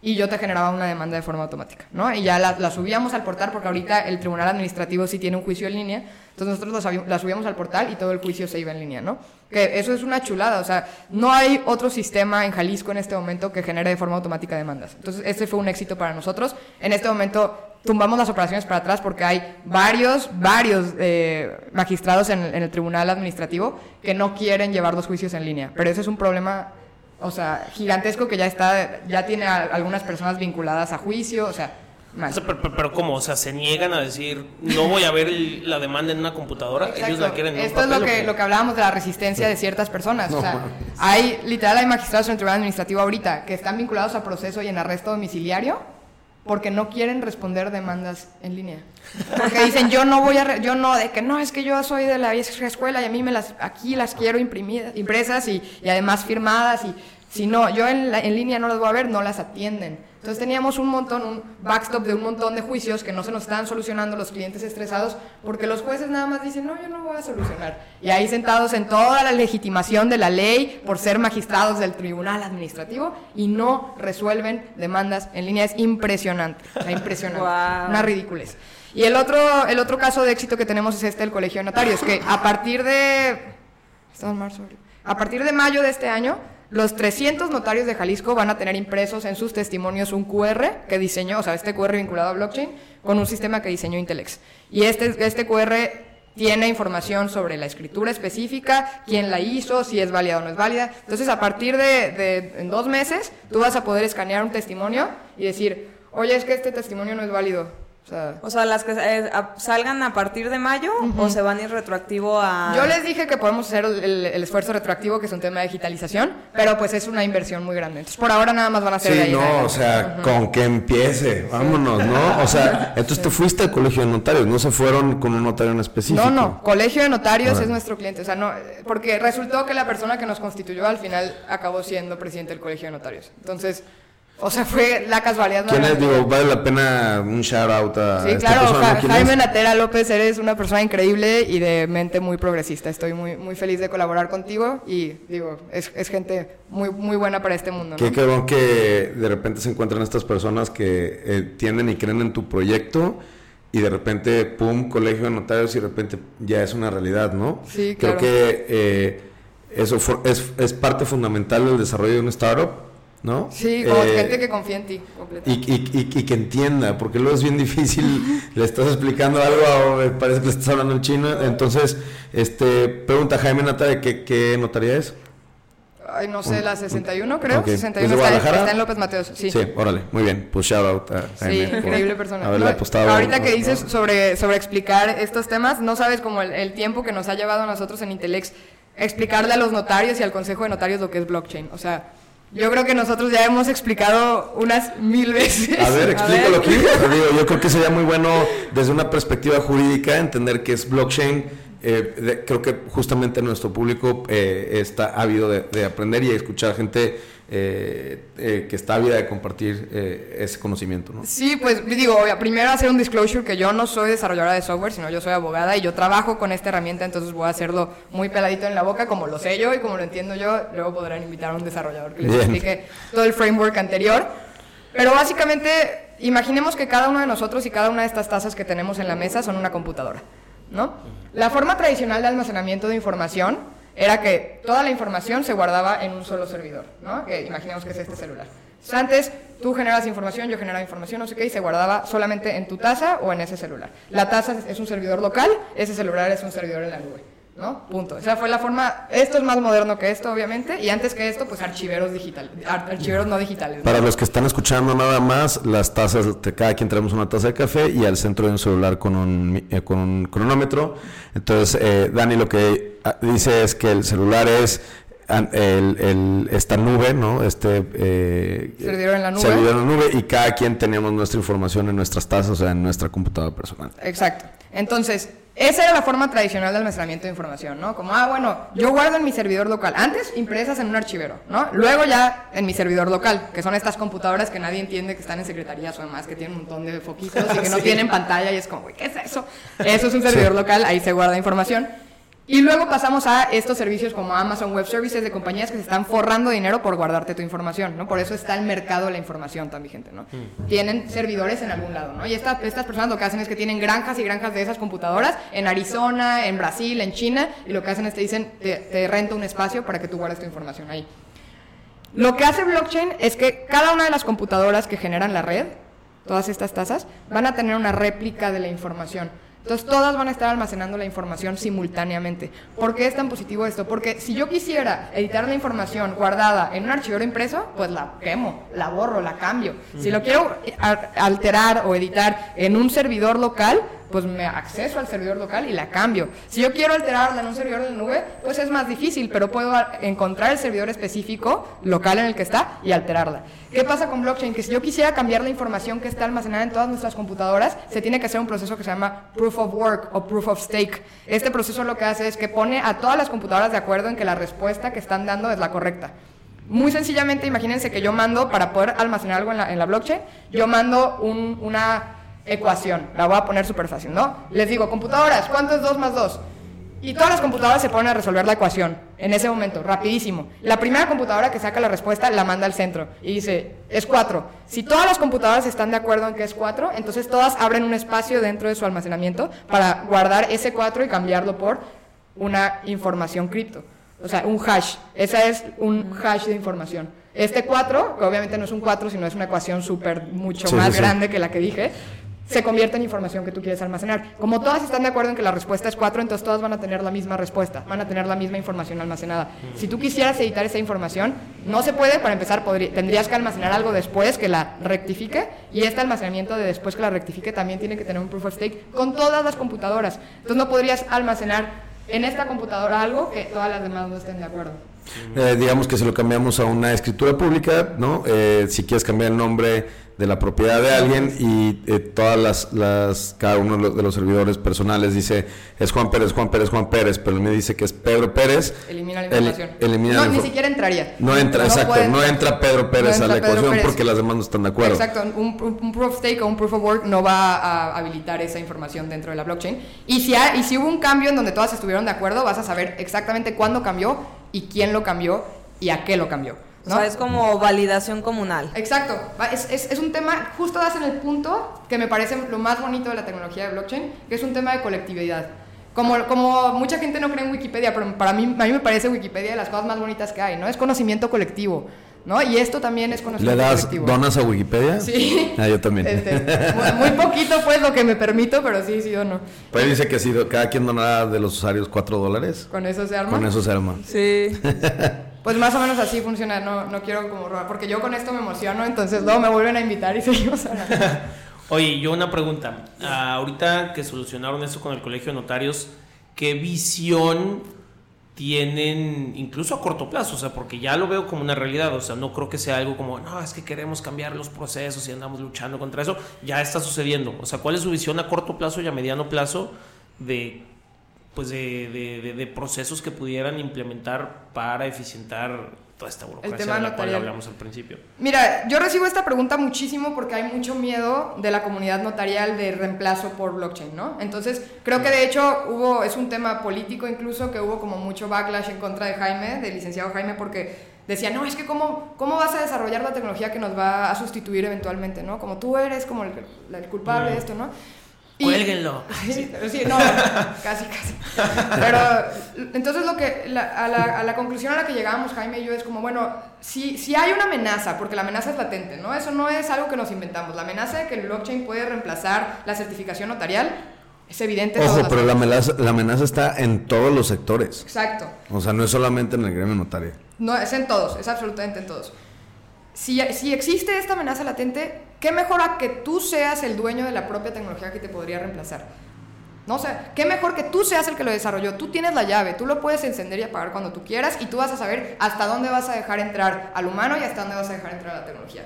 y yo te generaba una demanda de forma automática, ¿no? Y ya la, subíamos al portal porque ahorita el Tribunal Administrativo sí tiene un juicio en línea, entonces nosotros la, subíamos al portal y todo el juicio se iba en línea, ¿no? Que eso es una chulada, o sea, no hay otro sistema en Jalisco en este momento que genere de forma automática demandas. Entonces, este fue un éxito para nosotros. En este momento tumbamos las operaciones para atrás porque hay varios, varios eh, magistrados en, el Tribunal Administrativo que no quieren llevar los juicios en línea, pero eso es un problema o sea, gigantesco que ya está, ya tiene a algunas personas vinculadas a juicio, o sea, mal. O sea, pero, pero- pero ¿cómo? O sea, se niegan a decir, no voy a ver el- la demanda en una computadora. Ellos Exacto. la quieren en un Esto es lo papel, ¿o que, lo que hablábamos de la resistencia de ciertas personas. No, o sea, hay, literal, hay magistrados en el Tribunal Administrativo ahorita que están vinculados a proceso y en arresto domiciliario porque no quieren responder demandas en línea. Porque dicen, yo no voy a, yo no, de que no, es que yo soy de la vieja escuela y a mí me las, aquí las quiero imprimidas, impresas y, y además firmadas y si no, yo en, la- en línea no las voy a ver, no las atienden. Entonces teníamos un montón, un backstop de un montón de juicios que no se nos estaban solucionando los clientes estresados porque los jueces nada más dicen, no, yo no voy a solucionar. Y ahí sentados en toda la legitimación de la ley por ser magistrados del tribunal administrativo y no resuelven demandas en línea. Es impresionante, o sea, impresionante. Una ridiculez. Y el otro, el otro caso de éxito que tenemos es este del Colegio de Notarios, que a partir de... Marzo. A partir de mayo de este año, los 300 notarios de Jalisco van a tener impresos en sus testimonios un QR que diseñó, o sea, este QR vinculado a blockchain, con un sistema que diseñó Intelex. Y este, este QR tiene información sobre la escritura específica, quién la hizo, si es válida o no es válida. Entonces, a partir de, de- dos meses, tú vas a poder escanear un testimonio y decir, oye, es que este testimonio no es válido. O sea, O sea, las que eh, a- salgan a partir de mayo o se van a ir retroactivo a... Yo les dije que podemos hacer el, esfuerzo retroactivo, que es un tema de digitalización, pero pues es una inversión muy grande. Entonces, por ahora nada más van a ser de Sí, ahí en no, o sea, con que empiece, vámonos, ¿no? O sea, entonces te fuiste al colegio de notarios, no se fueron con un notario en específico. No, no, Colegio de Notarios es nuestro cliente, o sea, no, porque resultó que la persona que nos constituyó al final acabó siendo presidente del Colegio de Notarios. Entonces, o sea, fue la casualidad. ¿Quién es? Digo, vale la pena un shout out a Sí, esta claro, persona, Ja- ¿no? ¿Quién Jaime? Natera López, eres una persona increíble y de mente muy progresista. Estoy muy, muy feliz de colaborar contigo y digo, es, es gente muy, muy buena para este mundo. ¿no? Qué cabrón que de repente se encuentran estas personas que eh, tienen y creen en tu proyecto y de repente, pum, colegio de notarios y de repente ya es una realidad, ¿no? Sí, Creo claro. que eh, eso for- es, es parte fundamental del desarrollo de una startup, ¿no? Sí, como Eh, gente que confía en ti. completamente. y, y- y- y que entienda, porque luego es bien difícil, (laughs) le estás explicando algo, me parece que le estás hablando en chino. Entonces, este, pregunta Jaime Natalia, ¿qué, qué notaría es? Ay, no sé, la 61 creo. Ok. 61 ¿Es de está, Guadalajara? está en López Mateos. Sí. órale, muy bien. Pues shout out a Sí, Jaime. por increíble persona. haberle No, apostado. ahorita que dices sobre, sobre explicar estos temas, no sabes como el, el tiempo que nos ha llevado a nosotros en Intelex explicarle a los notarios y al Consejo de Notarios lo que es blockchain. O sea, yo creo que nosotros ya hemos explicado unas mil veces. A ver, (laughs) explícalo aquí. Digo, yo creo que sería muy bueno desde una perspectiva jurídica entender que es blockchain. Eh, de- creo que justamente nuestro público eh, está ávido de, de aprender y escuchar gente eh, eh, que está ávida de compartir eh, ese conocimiento, ¿no? Sí, pues digo, primero hacer un disclosure que yo no soy desarrolladora de software, sino yo soy abogada y yo trabajo con esta herramienta, entonces voy a hacerlo muy peladito en la boca, como lo sé yo y como lo entiendo yo. Luego podrán invitar a un desarrollador que les Bien. explique todo el framework anterior. Pero básicamente, imaginemos que cada uno de nosotros y cada una de estas tazas que tenemos en la mesa son una computadora, ¿no? La forma tradicional de almacenamiento de información era que toda la información se guardaba en un solo servidor, ¿no? Que imaginemos que es este celular. Antes tú generabas información, yo generaba información, no sé qué, y se guardaba solamente en tu taza o en ese celular. La taza es- es un servidor local, ese celular es un servidor en la nube, ¿no? Punto. Esa fue la forma, esto es más moderno que esto, obviamente, y antes que esto, pues archiveros digitales, ar- archiveros no digitales. ¿no? Para los que están escuchando nada más, las tazas, de cada quien tenemos una taza de café y al centro de un celular con un, eh, con un cronómetro. Entonces, eh, Dani lo que ah, dice es que el celular es el, el- esta nube, ¿no? Este eh, Servidor en la nube. servidor en la nube y cada quien tenemos nuestra información en nuestras tazas, o sea, en nuestra computadora personal. Exacto. Entonces, esa era la forma tradicional de almacenamiento de información, ¿no? Como, ah, bueno, yo guardo en mi servidor local. Antes, impresas en un archivero, ¿no? Luego ya en mi servidor local, que son estas computadoras que nadie entiende que están en secretarías o demás, que tienen un montón de foquitos y que (laughs) no tienen pantalla y es como, güey, ¿qué es eso? Eso es un servidor local, ahí se guarda información. Y luego pasamos a estos servicios como Amazon Web Services de compañías que se están forrando dinero por guardarte tu información, ¿no? Por eso está el mercado de la información tan vigente, ¿no? Tienen servidores en algún lado, ¿no? Y esta- estas personas lo que hacen es que tienen granjas y granjas de esas computadoras en Arizona, en Brasil, en China, y lo que hacen es te dicen, te, te rento un espacio para que tú guardes tu información ahí. Lo que hace blockchain es que cada una de las computadoras que generan la red, todas estas tasas, van a tener una réplica de la información. Entonces todas van a estar almacenando la información simultáneamente. ¿Por qué es tan positivo esto? Porque si yo quisiera editar la información guardada en un archivero impreso, pues la quemo, la borro, la cambio. Si lo quiero alterar o editar en un servidor local, pues me acceso al servidor local y la cambio. Si yo quiero alterarla en un servidor de nube, pues es más difícil, pero puedo encontrar el servidor específico local en el que está y alterarla. ¿Qué pasa con blockchain? Que si yo quisiera cambiar la información que está almacenada en todas nuestras computadoras, se tiene que hacer un proceso que se llama proof of work o proof of stake. Este proceso lo que hace es que pone a todas las computadoras de acuerdo en que la respuesta que están dando es la correcta. Muy sencillamente, imagínense que yo mando, para poder almacenar algo en la, en la blockchain, yo mando un- una ecuación. La voy a poner súper fácil, ¿no? Les digo, computadoras, ¿cuánto es 2 más 2? Y todas las computadoras se ponen a resolver la ecuación en ese momento, rapidísimo. La primera computadora que saca la respuesta la manda al centro y dice, es 4. Si todas las computadoras están de acuerdo en que es 4, entonces todas abren un espacio dentro de su almacenamiento para guardar ese 4 y cambiarlo por una información cripto. O sea, un hash. Esa es un hash de información. Este 4, que obviamente no es un 4, sino es una ecuación súper mucho Sí, más sí, sí. grande que la que dije, se convierte en información que tú quieres almacenar. Como todas están de acuerdo en que la respuesta es 4, entonces todas van a tener la misma respuesta, van a tener la misma información almacenada. Si tú quisieras editar esa información, no se puede, para empezar, tendrías que almacenar algo después que la rectifique y este almacenamiento de después que la rectifique también tiene que tener un proof of stake con todas las computadoras. Entonces no podrías almacenar en esta computadora algo que todas las demás no estén de acuerdo. Eh, digamos que si lo cambiamos a una escritura pública, ¿no? Eh, si quieres cambiar el nombre de la propiedad de alguien y eh, todas las, las, cada uno de los, servidores personales dice es Juan Pérez, Juan Pérez, Juan Pérez, pero me dice que es Pedro Pérez. Elimina la información. no, ni siquiera entraría. No entra, exacto, no entra Pedro Pérez a la ecuación porque las demás no están de acuerdo. Exacto, un, un, proof of stake o un proof of work no va a habilitar esa información dentro de la blockchain. Y si, y si hubo un cambio en donde todas estuvieron de acuerdo, vas a saber exactamente cuándo cambió y quién lo cambió y a qué lo cambió. O sea, es como validación comunal. Exacto. Es, es, es, un tema, justo das en el punto que me parece lo más bonito de la tecnología de blockchain, que es un tema de colectividad. Como, como mucha gente no cree en Wikipedia, pero para mí, a mí me parece Wikipedia de las cosas más bonitas que hay, ¿no? Es conocimiento colectivo. ¿no? Y esto también es conocimiento ¿Le das donas a Wikipedia? Sí. Ah, yo también. Este, muy, poquito pues lo que me permito, pero sí, sí o no. Pues dice que si cada quien dona de los usuarios 4 dólares. ¿Con eso se arma? Con eso se arma. Sí. (laughs) Pues más o menos así funciona, no, no quiero como robar, porque yo con esto me emociono, entonces luego me vuelven a invitar y (laughs) seguimos hablando. (laughs) Oye, yo una pregunta. Ah, ahorita que solucionaron esto con el Colegio de Notarios, ¿qué visión tienen incluso a corto plazo? O sea, porque ya lo veo como una realidad, o sea, no creo que sea algo como, no, es que queremos cambiar los procesos y andamos luchando contra eso, ya está sucediendo. O sea, ¿cuál es su visión a corto plazo y a mediano plazo de pues de, de, procesos que pudieran implementar para eficientar toda esta burocracia de la cual hablamos al principio. Mira, yo recibo esta pregunta muchísimo porque hay mucho miedo de la comunidad notarial de reemplazo por blockchain, ¿no? Entonces, creo que de hecho hubo, es un tema político incluso, que hubo como mucho backlash en contra de Jaime, del licenciado Jaime, porque decía, no, es que cómo, cómo vas a desarrollar la tecnología que nos va a sustituir eventualmente, ¿no? Como tú eres como el, el culpable de esto, ¿no? Cuélguenlo. (laughs) Sí, sí, no, (laughs) casi, casi. Pero entonces lo que, a, la, a, la, conclusión a la que llegábamos Jaime y yo es como, bueno, si, si hay una amenaza, porque la amenaza es latente, ¿no? Eso no es algo que nos inventamos. La amenaza de que el blockchain puede reemplazar la certificación notarial es evidente. Ojo, pero la amenaza, la amenaza está en todos los sectores. Exacto. O sea, no es solamente en el gremio notario. No, es en todos, es absolutamente en todos. Si, si existe esta amenaza latente, ¿qué mejor a que tú seas el dueño de la propia tecnología que te podría reemplazar? No o sea, qué mejor que tú seas el que lo desarrolló. Tú tienes la llave, tú lo puedes encender y apagar cuando tú quieras y tú vas a saber hasta dónde vas a dejar entrar al humano y hasta dónde vas a dejar entrar a la tecnología.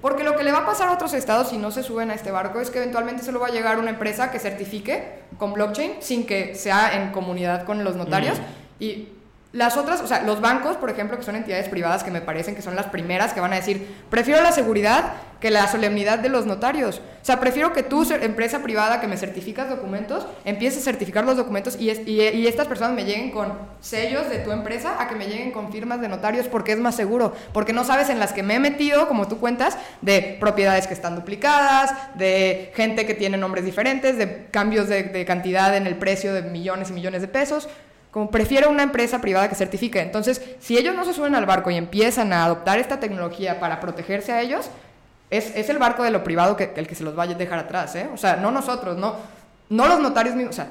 Porque lo que le va a pasar a otros estados si no se suben a este barco es que eventualmente solo va a llegar una empresa que certifique con blockchain sin que sea en comunidad con los notarios. Y las otras, o sea, los bancos, por ejemplo, que son entidades privadas que me parecen que son las primeras que van a decir, prefiero la seguridad que la solemnidad de los notarios. O sea, prefiero que tú, empresa privada que me certificas documentos, empieces a certificar los documentos y, y, estas personas me lleguen con sellos de tu empresa a que me lleguen con firmas de notarios porque es más seguro. Porque no sabes en las que me he metido, como tú cuentas, de propiedades que están duplicadas, de gente que tiene nombres diferentes, de cambios de, de cantidad en el precio de millones y millones de pesos. Como prefiero una empresa privada que certifique. Entonces, si ellos no se suben al barco y empiezan a adoptar esta tecnología para protegerse a ellos, es, es el barco de lo privado que, el que se los vaya a dejar atrás, ¿eh? O sea, no nosotros, no, no los notarios mismos, o sea,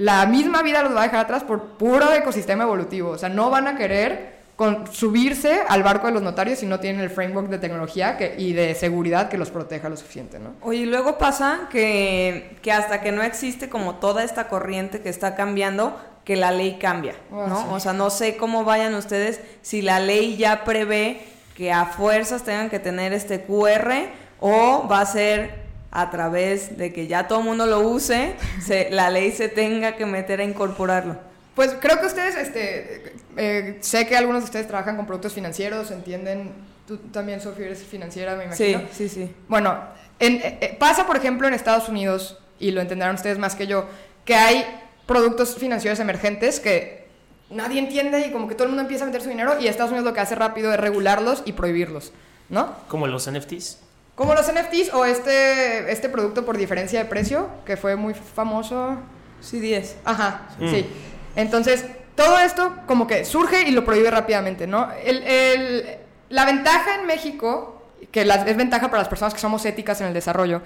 la misma vida los va a dejar atrás por puro ecosistema evolutivo. O sea, no van a querer con, subirse al barco de los notarios si no tienen el framework de tecnología que, y de seguridad que los proteja lo suficiente, ¿no? Oye, y luego pasa que, que hasta que no existe como toda esta corriente que está cambiando, que la ley cambia, ah, ¿no? O sea, no sé cómo vayan ustedes si la ley ya prevé que a fuerzas tengan que tener este QR o va a ser a través de que ya todo el mundo lo use, (laughs) la ley se tenga que meter a incorporarlo. Pues creo que ustedes, este, eh, sé que algunos de ustedes trabajan con productos financieros, entienden, tú también, Sofía, eres financiera, me imagino. Sí, sí, sí. Bueno, eh, eh, pasa, por ejemplo, en Estados Unidos, y lo entenderán ustedes más que yo, que hay productos financieros emergentes que nadie entiende y como que todo el mundo empieza a meter su dinero y Estados Unidos lo que hace rápido es regularlos y prohibirlos, ¿no? Como los NFTs. Como los NFTs o este, este producto por diferencia de precio que fue muy famoso. Sí, 10. Ajá, mm. sí. Entonces, todo esto como que surge y lo prohíbe rápidamente, ¿no? El, el, la ventaja en México, que es ventaja para las personas que somos éticas en el desarrollo,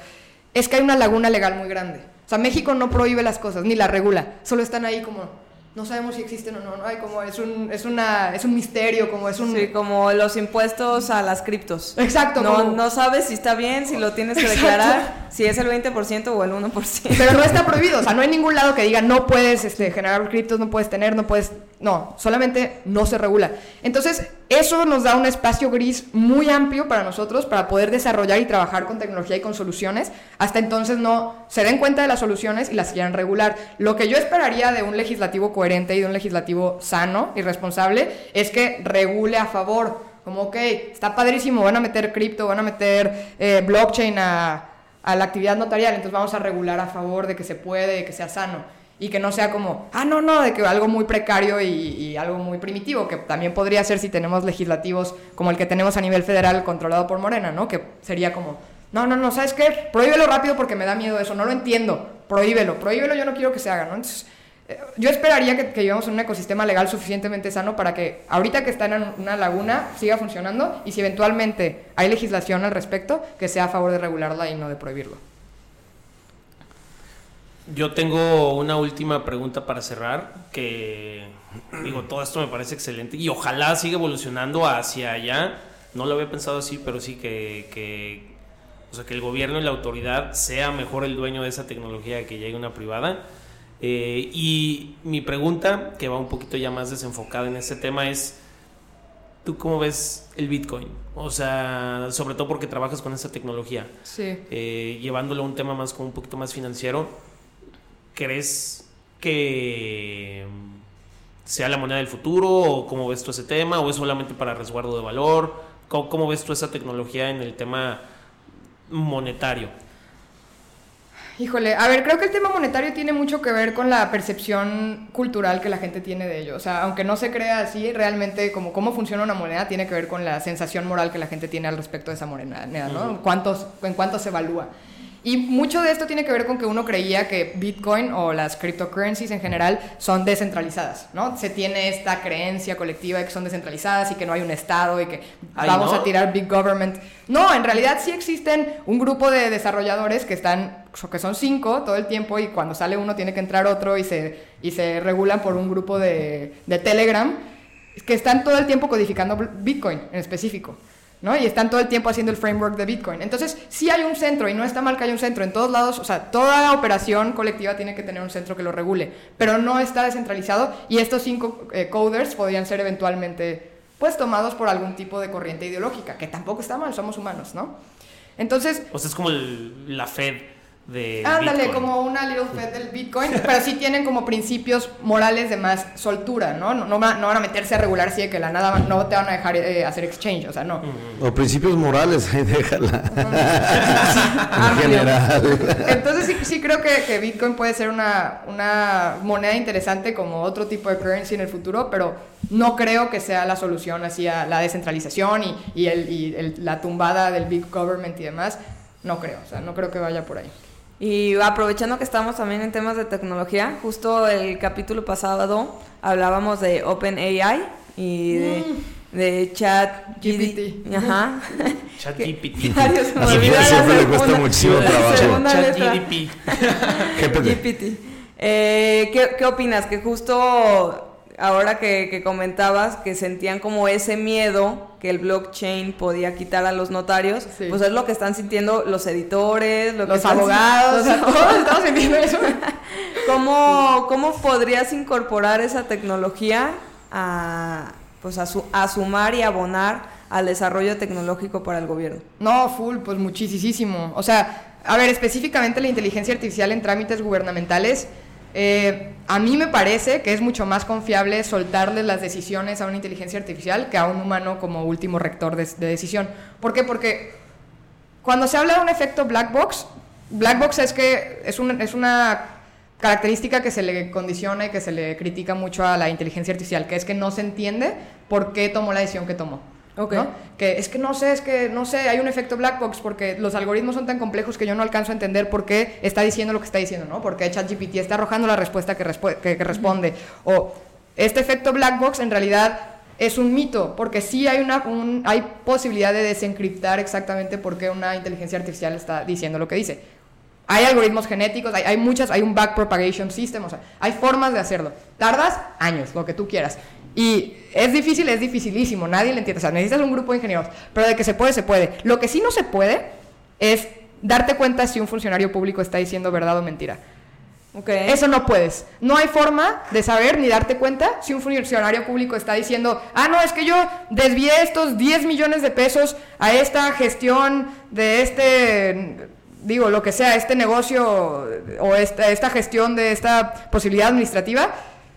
es que hay una laguna legal muy grande. O sea, México no prohíbe las cosas, ni las regula, solo están ahí como no sabemos si existen o no, no hay como es un es una es un misterio, como es un Sí, como los impuestos a las criptos. Exacto, No, como- no sabes si está bien, si lo tienes que Exacto. declarar, si es el 20% o el 1%. Pero no está prohibido, o sea, no hay ningún lado que diga no puedes este, generar criptos, no puedes tener, no puedes. No, solamente no se regula. Entonces, eso nos da un espacio gris muy amplio para nosotros para poder desarrollar y trabajar con tecnología y con soluciones. Hasta entonces no se den cuenta de las soluciones y las quieran regular. Lo que yo esperaría de un legislativo coherente y de un legislativo sano y responsable es que regule a favor. Como, ok, está padrísimo, van a meter cripto, van a meter eh, blockchain a, la actividad notarial, entonces vamos a regular a favor de que se puede, de que sea sano. Y que no sea como, ah, no, no, de que algo muy precario y, algo muy primitivo, que también podría ser si tenemos legislativos como el que tenemos a nivel federal controlado por Morena, ¿no? Que sería como, no, no, no, ¿sabes qué? Prohíbelo rápido porque me da miedo eso, no lo entiendo, prohíbelo, prohíbelo, yo no quiero que se haga, ¿no? Entonces, eh, yo esperaría que, que en un ecosistema legal suficientemente sano para que ahorita que está en una laguna siga funcionando y si eventualmente hay legislación al respecto, que sea a favor de regularla y no de prohibirlo. Yo tengo una última pregunta para cerrar, que digo, todo esto me parece excelente y ojalá siga evolucionando hacia allá. No lo había pensado así, pero sí que, que, o sea, que el gobierno y la autoridad sea mejor el dueño de esa tecnología que llegue una privada. Eh, y mi pregunta, que va un poquito ya más desenfocada en este tema, es, ¿tú cómo ves el Bitcoin? O sea, sobre todo porque trabajas con esta tecnología Sí. eh, llevándolo a un tema más como un poquito más financiero, ¿crees que sea la moneda del futuro o cómo ves tú ese tema o es solamente para resguardo de valor? ¿Cómo, cómo ves tú esa tecnología en el tema monetario? Híjole, a ver, creo que el tema monetario tiene mucho que ver con la percepción cultural que la gente tiene de ello. O sea, aunque no se crea así, realmente como cómo funciona una moneda tiene que ver con la sensación moral que la gente tiene al respecto de esa moneda, ¿no? ¿Cuántos, en cuánto se evalúa. Y mucho de esto tiene que ver con que uno creía que Bitcoin o las cryptocurrencies en general son descentralizadas, ¿no? Se tiene esta creencia colectiva de que son descentralizadas y que no hay un Estado y que Ay, vamos ¿no? a tirar Big Government. No, en realidad sí existen un grupo de desarrolladores que están, que son cinco todo el tiempo y cuando sale uno tiene que entrar otro y se, y se regulan por un grupo de, de Telegram que están todo el tiempo codificando Bitcoin en específico. ¿No? Y están todo el tiempo haciendo el framework de Bitcoin. Entonces, sí hay un centro, y no está mal que haya un centro en todos lados, o sea, toda operación colectiva tiene que tener un centro que lo regule, pero no está descentralizado, y estos cinco eh, coders podrían ser eventualmente, pues, tomados por algún tipo de corriente ideológica, que tampoco está mal, somos humanos, ¿no? Entonces, O sea, es como el- la Fed de Ándale, Bitcoin. como una little Fed del Bitcoin, pero sí tienen como principios morales de más soltura, ¿no? No, no, no van a meterse a regular si de que la nada no te van a dejar eh, hacer exchange, o sea, no. O principios morales, (laughs) ahí déjala. (laughs) en general. Entonces sí, sí creo que, que Bitcoin puede ser una, una moneda interesante como otro tipo de currency en el futuro, pero no creo que sea la solución hacia la descentralización y, y el- y el- la tumbada del big government y demás. No creo, o sea, no creo que vaya por ahí. Y aprovechando que estamos también en temas de tecnología, justo el capítulo pasado hablábamos de OpenAI y de, de Chat GPT. Ajá. A Sofía olvida la siempre le cuesta muchísimo trabajo. GPT. GPT. Eh, ¿qué, qué opinas? Que justo ahora que, que comentabas que sentían como ese miedo que el blockchain podía quitar a los notarios, Sí. pues es lo que están sintiendo los editores, lo Los abogados, los- todos (laughs) estamos entendiendo eso. ¿Cómo, ¿Cómo podrías incorporar esa tecnología a, pues a, su- a sumar y abonar al desarrollo tecnológico para el gobierno? No, full, pues muchísimo. O sea, a ver, específicamente la inteligencia artificial en trámites gubernamentales, eh, a mí me parece que es mucho más confiable soltarle las decisiones a una inteligencia artificial que a un humano como último rector de, de decisión. ¿Por qué? Porque cuando se habla de un efecto black box, black box es que es una característica que se le condiciona y que se le critica mucho a la inteligencia artificial, que es que no se entiende por qué tomó la decisión que tomó. Ok. ¿no? Que es que no sé, es que no sé, hay un efecto black box porque los algoritmos son tan complejos que yo no alcanzo a entender por qué está diciendo lo que está diciendo, ¿no? Porque ChatGPT está arrojando la respuesta que, que- que responde. O este efecto black box en realidad es un mito, porque sí hay, una, un- hay posibilidad de desencriptar exactamente por qué una inteligencia artificial está diciendo lo que dice. Hay algoritmos genéticos, hay, hay muchas, hay un back propagation system, o sea, hay formas de hacerlo. Tardas años, lo que tú quieras. Y es difícil, es dificilísimo, nadie le entiende. O sea, necesitas un grupo de ingenieros, pero de que se puede, se puede. Lo que sí no se puede es darte cuenta si un funcionario público está diciendo verdad o mentira. Okay. Eso no puedes. No hay forma de saber ni darte cuenta si un funcionario público está diciendo, ah, no, es que yo desvié estos 10 millones de pesos a esta gestión de este, digo, lo que sea, este negocio o esta, esta gestión de esta posibilidad administrativa,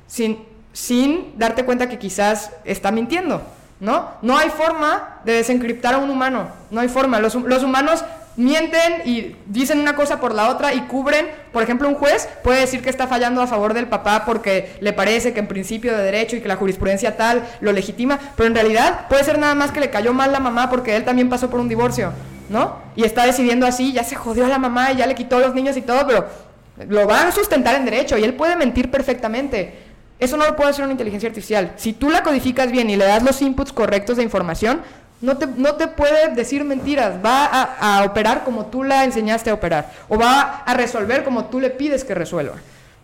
sin, sin darte cuenta que quizás está mintiendo, ¿no? No hay forma de desencriptar a un humano, no hay forma. Los, los humanos mienten y dicen una cosa por la otra y cubren, por ejemplo, un juez puede decir que está fallando a favor del papá porque le parece que en principio de derecho y que la jurisprudencia tal lo legitima, pero en realidad puede ser nada más que le cayó mal la mamá porque él también pasó por un divorcio, ¿no? Y está decidiendo así, ya se jodió a la mamá y ya le quitó los niños y todo, pero lo van a sustentar en derecho y él puede mentir perfectamente. Eso no lo puede hacer una inteligencia artificial. Si tú la codificas bien y le das los inputs correctos de información, no te, no te puede decir mentiras, va a, operar como tú la enseñaste a operar, o va a resolver como tú le pides que resuelva.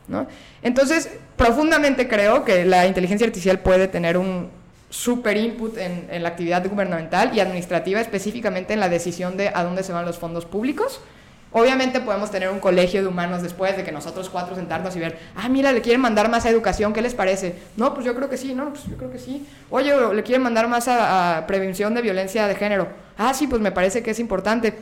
¿no? Entonces, profundamente creo que la inteligencia artificial puede tener un super input en la actividad gubernamental y administrativa, específicamente en la decisión de a dónde se van los fondos públicos. Obviamente podemos tener un colegio de humanos después de que nosotros cuatro sentarnos y ver, ah, mira, le quieren mandar más a educación, ¿qué les parece? No, pues yo creo que sí, no, pues yo creo que sí. Oye, le quieren mandar más a, prevención de violencia de género. Ah, sí, pues me parece que es importante.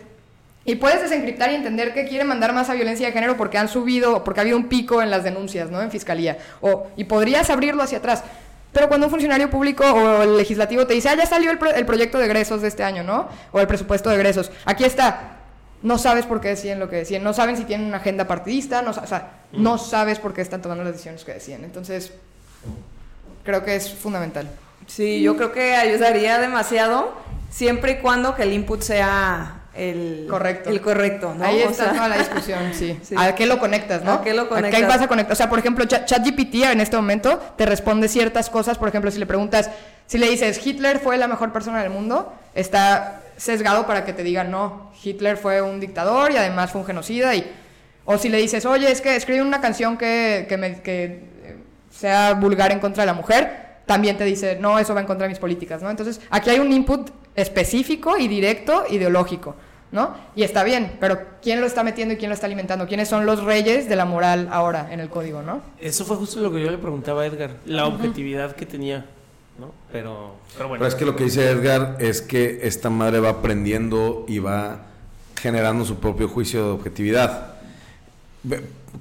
Y puedes desencriptar y entender que quieren mandar más a violencia de género porque han subido, porque ha habido un pico en las denuncias, ¿no? En fiscalía. O, y podrías abrirlo hacia atrás. Pero cuando un funcionario público o el legislativo te dice, ah, ya salió el, el proyecto de egresos de este año, ¿no? O el presupuesto de egresos. Aquí está, no sabes por qué deciden lo que deciden, no saben si tienen una agenda partidista, no, o sea, mm. no sabes por qué están tomando las decisiones que deciden. Entonces, creo que es fundamental. Sí, yo creo que ayudaría demasiado siempre y cuando que el input sea el correcto. El correcto, ¿no? Ahí está o sea, toda la (laughs) discusión, sí. sí. ¿A qué lo conectas, no? ¿A qué lo conectas? ¿A qué vas a conectar? O sea, por ejemplo, ChatGPT en este momento te responde ciertas cosas, por ejemplo, si le preguntas, si le dices, Hitler fue la mejor persona del mundo, está sesgado para que te digan, no, Hitler fue un dictador y además fue un genocida. Y, o si le dices, oye, es que escribe una canción que, que, me, que sea vulgar en contra de la mujer, también te dice, no, eso va en contra de mis políticas, ¿no? Entonces, aquí hay un input específico y directo, ideológico, ¿no? Y está bien, pero ¿quién lo está metiendo y quién lo está alimentando? ¿Quiénes son los reyes de la moral ahora en el código, no? Eso fue justo lo que yo le preguntaba a Edgar, la objetividad que tenía. ¿No? Pero, pero bueno. Pero es que lo que dice Edgar es que esta madre va aprendiendo y va generando su propio juicio de objetividad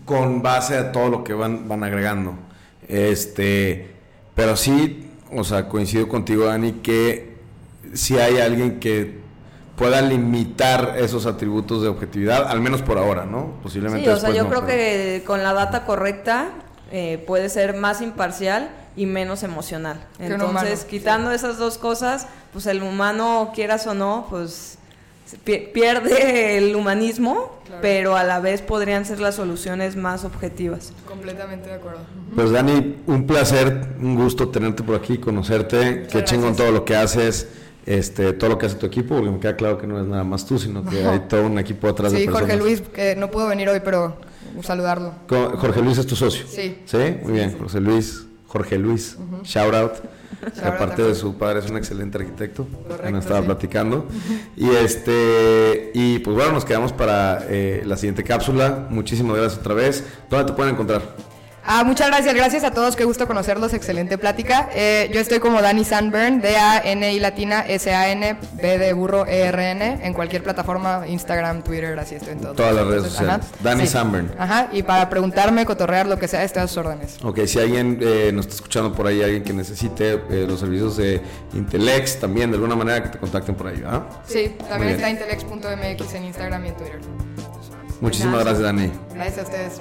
con base a todo lo que van, van agregando. Este, pero sí, o sea, coincido contigo, Dani, que si hay alguien que pueda limitar esos atributos de objetividad, al menos por ahora, ¿no? Posiblemente. Sí, o sea, yo no, creo pero... que con la data correcta eh, puede ser más imparcial y menos emocional. Entonces, quitando sí. esas dos cosas, pues el humano, quieras o no, pues pierde el humanismo, claro. pero a la vez podrían ser las soluciones más objetivas. Completamente de acuerdo. Pues Dani, un placer, un gusto tenerte por aquí, conocerte, Muchas qué chingón todo lo que haces. Este, todo lo que hace tu equipo, porque me queda claro que no es nada más tú, sino que no. hay todo un equipo atrás sí, de personas. Sí, Jorge Luis, que no pudo venir hoy, pero saludarlo. Jorge Luis es tu socio. Sí. ¿Sí? Muy bien, José Luis, Jorge Luis, uh -huh. shout out. Que aparte de su padre es un excelente arquitecto, Correcto, nos estaba sí. platicando. Y este y pues bueno, nos quedamos para eh, la siguiente cápsula. Muchísimas gracias otra vez. ¿Dónde te pueden encontrar? Ah, muchas gracias, gracias a todos, qué gusto conocerlos, excelente plática. Eh, yo estoy como Dani Sandburn, D-A-N-I latina, S-A-N, B de burro, E-R-N, en cualquier plataforma, Instagram, Twitter, así estoy en todo. Todas las redes sociales. Ajá. Dani sí. Sandburn. Ajá, y para preguntarme, cotorrear, lo que sea, estoy a sus órdenes. Ok, si alguien eh, nos está escuchando por ahí, alguien que necesite eh, los servicios de Intelex, también de alguna manera que te contacten por ahí, ¿ah? Sí, también está intelex.mx en Instagram y en Twitter. Muchísimas gracias, Dani. Gracias a ustedes.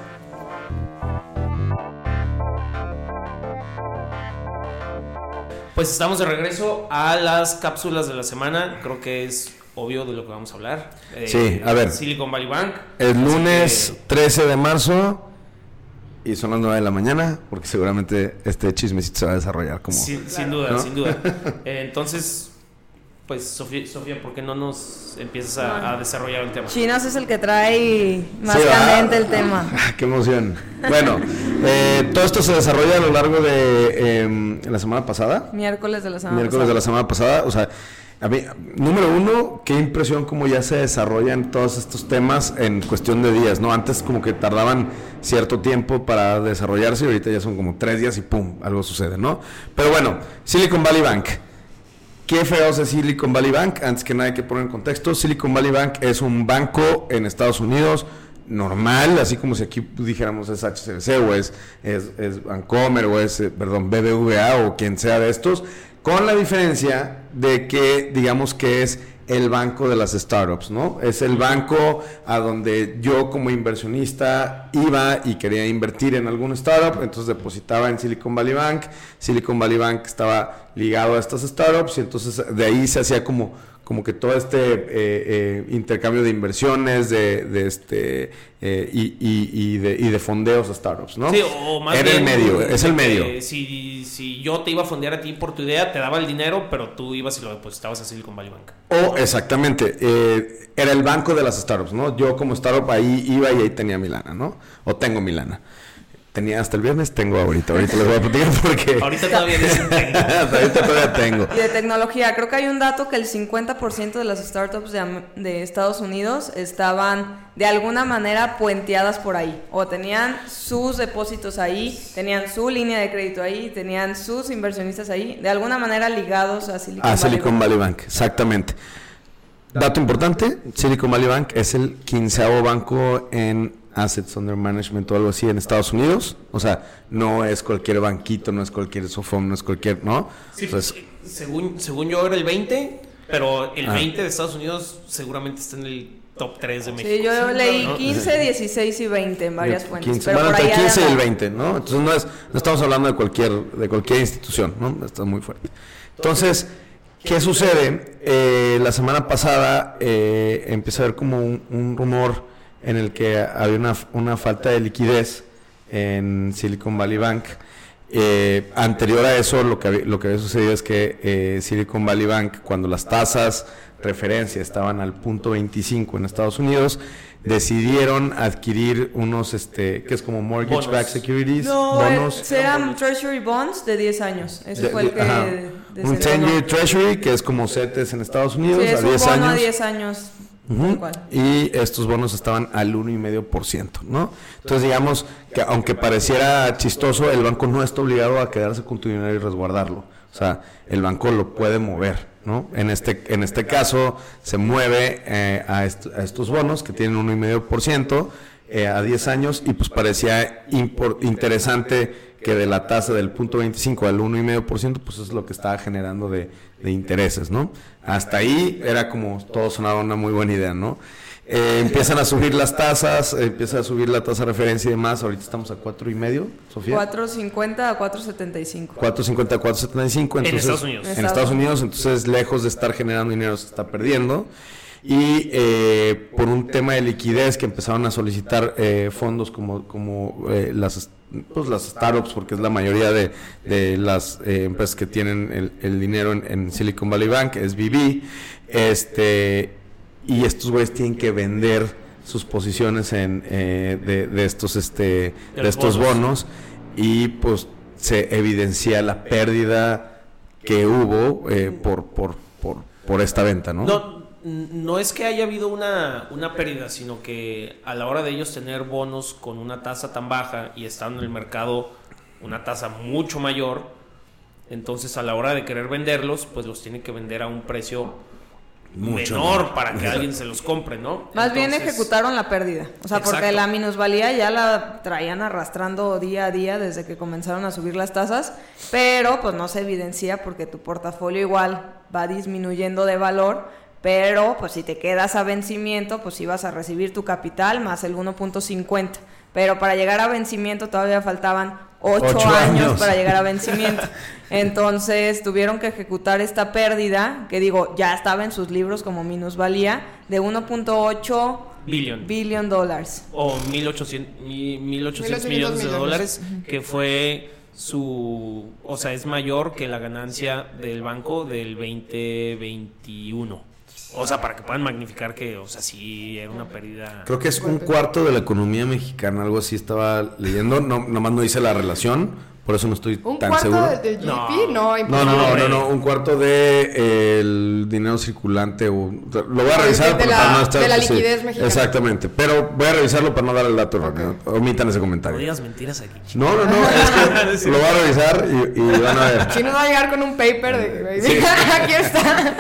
Pues estamos de regreso a las cápsulas de la semana. Creo que es obvio de lo que vamos a hablar. Eh, sí, a ver. Silicon Valley Bank. El lunes que... 13 de marzo y son las 9 de la mañana, porque seguramente este chismecito se va a desarrollar como. Sin, sin duda, ¿no? sin duda. (laughs) Eh, entonces, pues Sofía, Sofía, ¿por qué no nos empiezas a, a desarrollar el tema? Chinos es el que trae más Sí, candente el (laughs) tema. Ah, ¡Qué emoción! Bueno, eh, todo esto se desarrolla a lo largo de em, la semana pasada. Miércoles de la semana miércoles de la semana pasada. O sea, a mí, número uno, qué impresión como ya se desarrollan todos estos temas en cuestión de días, ¿no? Antes como que tardaban cierto tiempo para desarrollarse y ahorita ya son como tres días y pum, algo sucede, ¿no? Pero bueno, Silicon Valley Bank. ¿Qué feroz es Silicon Valley Bank? Antes que nada hay que poner en contexto. Silicon Valley Bank es un banco en Estados Unidos normal, así como si aquí dijéramos es HSBC o es, es, es o es, eh, perdón, BBVA o quien sea de estos, con la diferencia de que digamos que es el banco de las startups, ¿no? Es el banco a donde yo como inversionista iba y quería invertir en algún startup, entonces depositaba en Silicon Valley Bank, Silicon Valley Bank estaba ligado a estas startups y entonces de ahí se hacía como como que todo este eh, eh, intercambio de inversiones de, de este eh, y, y- y de, y de fondeos a startups, ¿no? Sí, o más Era el medio, es el medio. Si, si yo te iba a fondear a ti por tu idea, te daba el dinero, pero tú ibas y lo depositabas a Silicon Valley Bank. O exactamente, eh, era el banco de las startups, ¿no? Yo como startup ahí iba y ahí tenía mi lana, ¿no? O tengo mi lana. Tenía hasta el viernes, tengo ahorita. Ahorita les voy a platicar porque... (laughs) Ahorita todavía dicen tengo. (laughs) hasta ahorita todavía tengo. Y de tecnología, creo que hay un dato que el 50% de las startups de, de Estados Unidos estaban de alguna manera puenteadas por ahí. O tenían sus depósitos ahí, tenían su línea de crédito ahí, tenían sus inversionistas ahí, de alguna manera ligados a Silicon A Valley Silicon Bank. Valley Bank, exactamente. Dato importante, Silicon Valley Bank es el quinceavo banco en Assets Under Management o algo así en Estados Unidos. O sea, no es cualquier banquito, no es cualquier sofón, no es cualquier, ¿no? Sí, Entonces, según, según yo era el 20, pero el Ah. 20 de Estados Unidos seguramente está en el top 3 de México. Sí, yo leí ¿no? 15, 16 y 20 en varias fuentes. 15, pero bueno, por entre ahí el 15 y el anda. 20, ¿no? Entonces no, es, no estamos hablando de cualquier, de cualquier institución, ¿no? Está muy fuerte. Entonces, ¿qué sucede? Eh, la semana pasada eh, empieza a haber como un, un rumor en el que había una, una falta de liquidez en Silicon Valley Bank. Eh, anterior a eso, lo que, había, lo que había sucedido es que eh, Silicon Valley Bank, cuando las tasas referencia estaban al punto 25 en Estados Unidos, decidieron adquirir unos, este, que es como mortgage backed securities, No, bonos. eh, eran Treasury Bonds de 10 años. Ese de- fue el que. ajá, de- un se ganó. 10-year treasury, que es como CETES en Estados Unidos, Sí, es a un 10 bono años. a 10 años. Y estos bonos estaban al 1,5%, ¿no? Entonces, digamos que aunque pareciera chistoso, el banco no está obligado a quedarse con tu dinero y resguardarlo. O sea, el banco lo puede mover, ¿no? En este, en este caso, se mueve eh, a, est- a estos bonos que tienen 1,5% eh, a 10 años y pues parecía interesante que de la tasa del punto 25 al 1,5%, pues es lo que estaba generando de, de intereses, ¿no? Hasta ahí era como todo sonaba una muy buena idea, ¿no? Eh, empiezan a subir las tasas, eh, empieza a subir la tasa de referencia y demás. Ahorita estamos a cuatro y medio, Sofía. 4.50 a 4.75. 4.50, 4.75. Entonces, Estados Unidos. En Estados Unidos, entonces lejos de estar generando dinero se está perdiendo. Y eh, por un tema de liquidez que empezaron a solicitar eh, fondos como, como eh, las, pues las startups, porque es la mayoría de, de las eh, empresas que tienen el, el dinero en, en Silicon Valley Bank, es BB. Este, y estos güeyes tienen que vender sus posiciones en, eh, de, de estos, este, De estos bonos. y pues se evidencia la pérdida que hubo eh, por, por, por, por esta venta, ¿no? No, no es que haya habido una, una pérdida, sino que a la hora de ellos tener bonos con una tasa tan baja y estando en el mercado una tasa mucho mayor, entonces a la hora de querer venderlos, pues los tienen que vender a un precio Mucho menor para que alguien se los compre, ¿no? Más bien ejecutaron la pérdida. O sea, porque la minusvalía ya la traían arrastrando día a día desde que comenzaron a subir las tasas, pero pues no se evidencia porque tu portafolio igual va disminuyendo de valor, pero pues si te quedas a vencimiento, pues ibas a recibir tu capital más el 1.50. Pero para llegar a vencimiento todavía faltaban 8, Ocho años años. para llegar a (laughs) vencimiento. Entonces tuvieron que ejecutar esta pérdida, que digo, ya estaba en sus libros como minusvalía, de 1.8 Billion. billion dólares. o 1800, mi- 1800 1800 millones de dólares, que fue su, o sea, es mayor que la ganancia del banco del 2021. O sea, para que puedan magnificar que, o sea, sí era una pérdida. Creo que es un cuarto de la economía mexicana, algo así estaba leyendo, no, nomás no dice la relación, por eso no estoy ¿Un tan cuarto seguro. de, de GDP? No. No, No, no, no, no, no, un cuarto de eh, el dinero circulante o lo voy a revisar de la- para no estar de la sí, liquidez mexicana. Exactamente, pero voy a revisarlo para no dar el dato erróneo. Omitan ese No comentario. digas mentiras aquí. No, no, no, es que (laughs) lo voy a revisar y, y van a ver. Si no va a llegar con un paper de Sí. (laughs) aquí está.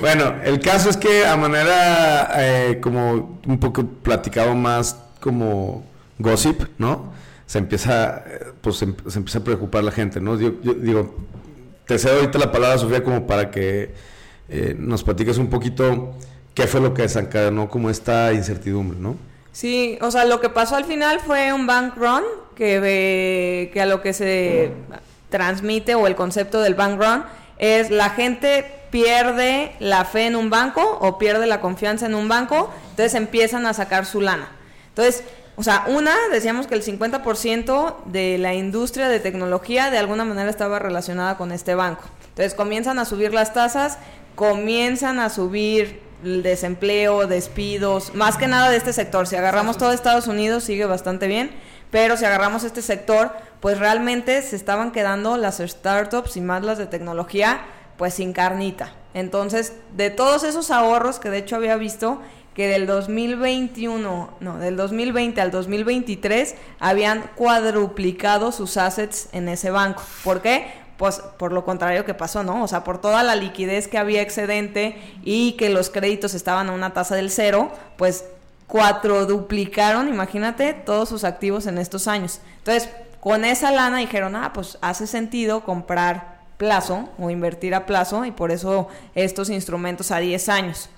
Bueno, el caso es que a manera eh, como un poco platicado más como gossip, ¿no? Se empieza, pues se, em- empieza a preocupar la gente, ¿no? Yo, digo, te cedo ahorita la palabra, Sofía, como para que eh, nos platiques un poquito qué fue lo que desencadenó como esta incertidumbre, ¿no? Sí, o sea, lo que pasó al final fue un bank run, que, que a lo que se transmite o el concepto del bank run es la gente pierde la fe en un banco o pierde la confianza en un banco, entonces empiezan a sacar su lana. Entonces, o sea, una, decíamos que el 50% de la industria de tecnología de alguna manera estaba relacionada con este banco. Entonces comienzan a subir las tasas, comienzan a subir el desempleo, despidos, más que nada de este sector. Si agarramos todo Estados Unidos sigue bastante bien, pero si agarramos este sector, pues realmente se estaban quedando las startups y más las de tecnología, pues sin carnita. Entonces, de todos esos ahorros que de hecho había visto que del 2021, no, del 2020 al 2023 habían cuadruplicado sus assets en ese banco. ¿Por qué? Pues por lo contrario que pasó, ¿no? O sea, por toda la liquidez que había excedente y que los créditos estaban a una tasa del cero, pues cuatroduplicaron, imagínate, todos sus activos en estos años. Entonces, con esa lana dijeron, ah, pues hace sentido comprar plazo o invertir a plazo y por eso estos instrumentos a 10 años.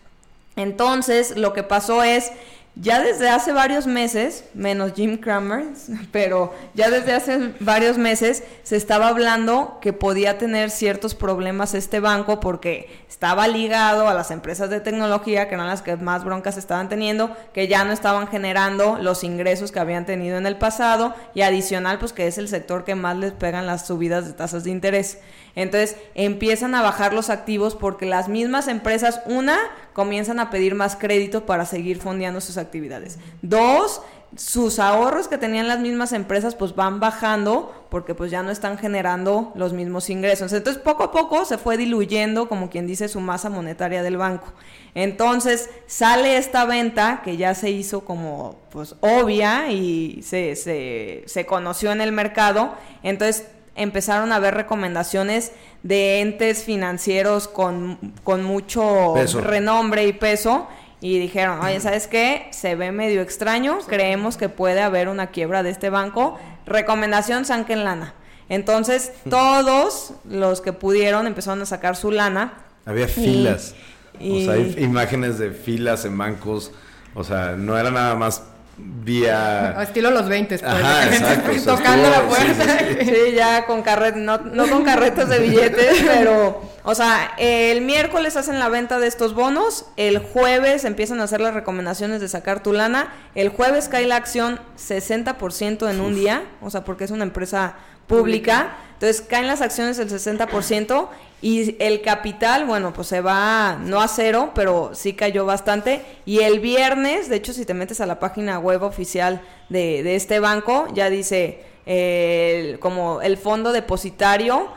Entonces, lo que pasó es, ya desde hace varios meses, menos Jim Cramer, (laughs) pero ya desde hace varios meses se estaba hablando que podía tener ciertos problemas este banco porque estaba ligado a las empresas de tecnología, que eran las que más broncas estaban teniendo, que ya no estaban generando los ingresos que habían tenido en el pasado y adicional, pues que es el sector que más les pegan las subidas de tasas de interés. Entonces empiezan a bajar los activos porque las mismas empresas, una, comienzan a pedir más crédito para seguir fondeando sus actividades. Dos, sus ahorros que tenían las mismas empresas pues van bajando porque pues ya no están generando los mismos ingresos. Entonces poco a poco se fue diluyendo, como quien dice, su masa monetaria del banco. Entonces sale esta venta que ya se hizo como pues obvia y se, se, se conoció en el mercado. Entonces empezaron a haber recomendaciones de entes financieros con, con mucho Peso. renombre y peso y dijeron, oye, ¿sabes qué? Se ve medio extraño, creemos que puede haber una quiebra de este banco, recomendación, saquen lana. Entonces, todos los que pudieron empezaron a sacar su lana. Había Y- filas. y- O sea, hay imágenes de filas en bancos. O sea, no era nada más vía... (laughs) Estilo los 20, pues. Ajá, (laughs) exacto, tocando la sí, puerta. sí, sí. (laughs) Sí, ya con carretas, no, no con carretas de billetes, pero, o sea, el miércoles hacen la venta de estos bonos, el jueves empiezan a hacer las recomendaciones de sacar tu lana, el jueves cae la acción 60% en un día, o sea, porque es una empresa pública, entonces caen las acciones el 60% y el capital, bueno, pues se va no a cero, pero sí cayó bastante. Y el viernes, de hecho, si te metes a la página web oficial de, este banco, ya dice eh, como el fondo depositario,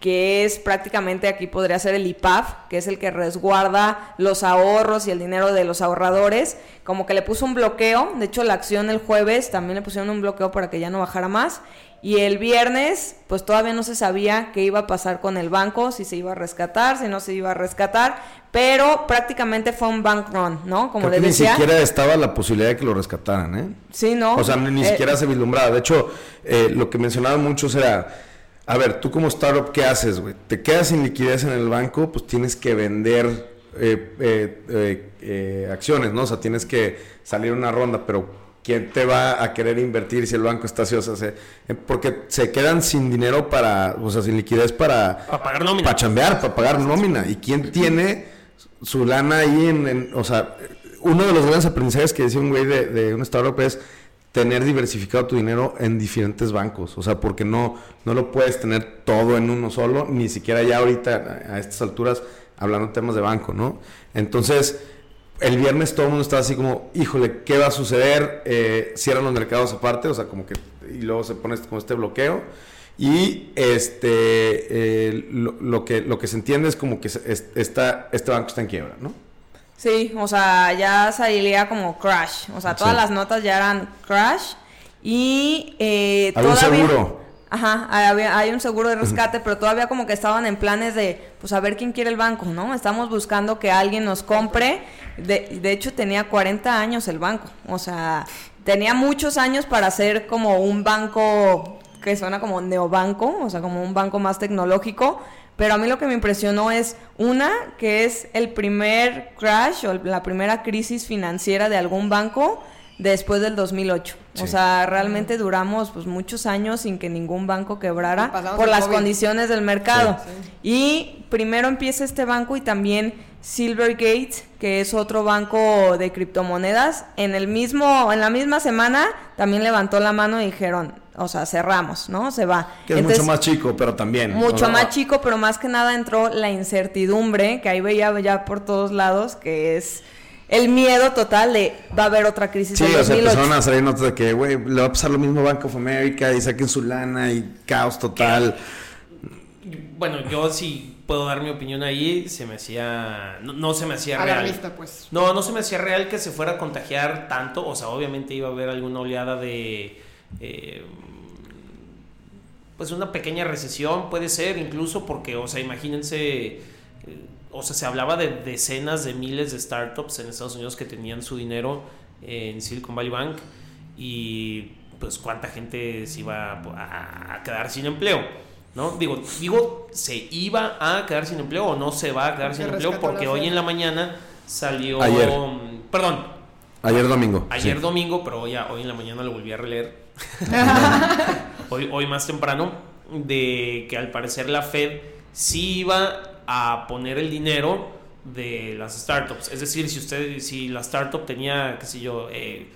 que es prácticamente aquí podría ser el IPAF, que es el que resguarda los ahorros y el dinero de los ahorradores, como que le puso un bloqueo, de hecho la acción el jueves también le pusieron un bloqueo para que ya no bajara más, y el viernes pues todavía no se sabía qué iba a pasar con el banco, si se iba a rescatar, si no se iba a rescatar, pero prácticamente fue un bank run, ¿no? Como Creo les ni siquiera estaba la posibilidad de que lo rescataran, ¿eh? Sí, ¿no? O sea, ni, ni Eh, siquiera se vislumbraba. De hecho, eh, lo que mencionaban muchos era, a ver, tú como startup, ¿qué haces, güey? Te quedas sin liquidez en el banco, pues tienes que vender eh, eh, eh, eh, acciones, ¿no? O sea, tienes que salir una ronda, pero ¿quién te va a querer invertir si el banco está así? O sea, se- eh, porque se quedan sin dinero para, o sea, sin liquidez para... Para pagar nómina. Para chambear, para pagar nómina. ¿Y quién tiene su lana ahí en, en- o sea, uno de los grandes aprendizajes que decía un güey de, de un startup es, tener diversificado tu dinero en diferentes bancos. O sea, porque no, no lo puedes tener todo en uno solo, ni siquiera ya ahorita a estas alturas hablando temas de banco, ¿no? Entonces, el viernes todo el mundo estaba así como, híjole, ¿qué va a suceder? Eh, cierran los mercados aparte, o sea, como que, y luego se pone como este bloqueo. Y este, eh, lo, que, lo que se entiende es como que está, este banco está en quiebra, ¿no? Sí, o sea, ya salía como crash. O sea, todas las notas ya eran crash. Y eh, todavía... seguro. Ajá, hay un seguro de rescate, pero todavía como que estaban en planes de, pues a ver quién quiere el banco, ¿no? Estamos buscando que alguien nos compre. De, de hecho, tenía 40 años el banco. O sea, tenía muchos años para ser como un banco que suena como neobanco, o sea, como un banco más tecnológico. Pero a mí lo que me impresionó es, una, que es el primer crash o la primera crisis financiera de algún banco después del 2008. O sea, realmente duramos pues muchos años sin que ningún banco quebrara por las condiciones del mercado. Y primero empieza este banco y también Silvergate, que es otro banco de criptomonedas, en el mismo en la misma semana también levantó la mano y dijeron, o sea, cerramos, ¿no? Se va. Que es mucho más chico, pero también. Mucho más chico, pero más que nada entró la incertidumbre, que ahí veía ya por todos lados, que es el miedo total de va a haber otra crisis. Sí, o sea, empezaron a salir notas de que, güey, le va a pasar lo mismo Bank of America y saquen su lana y caos total. Bueno, yo sí puedo dar mi opinión ahí, se me hacía, no, se me hacía real. pues. No, no se me hacía real que se fuera a contagiar tanto, o sea, obviamente iba a haber alguna oleada de... Eh, pues una pequeña recesión puede ser incluso porque, o sea, imagínense, eh, o sea, se hablaba de decenas de miles de startups en Estados Unidos que tenían su dinero en Silicon Valley Bank y pues cuánta gente se iba a, quedar sin empleo, ¿no? Digo, digo, se iba a quedar sin empleo o no se va a quedar sin empleo porque hoy en la mañana salió, ayer. perdón. Ayer domingo. Ayer domingo, pero hoy, hoy en la mañana lo volví a releer (laughs) hoy, hoy más temprano, de que al parecer la Fed sí iba a poner el dinero de las startups. Es decir, si usted, si la startup tenía, qué sé yo,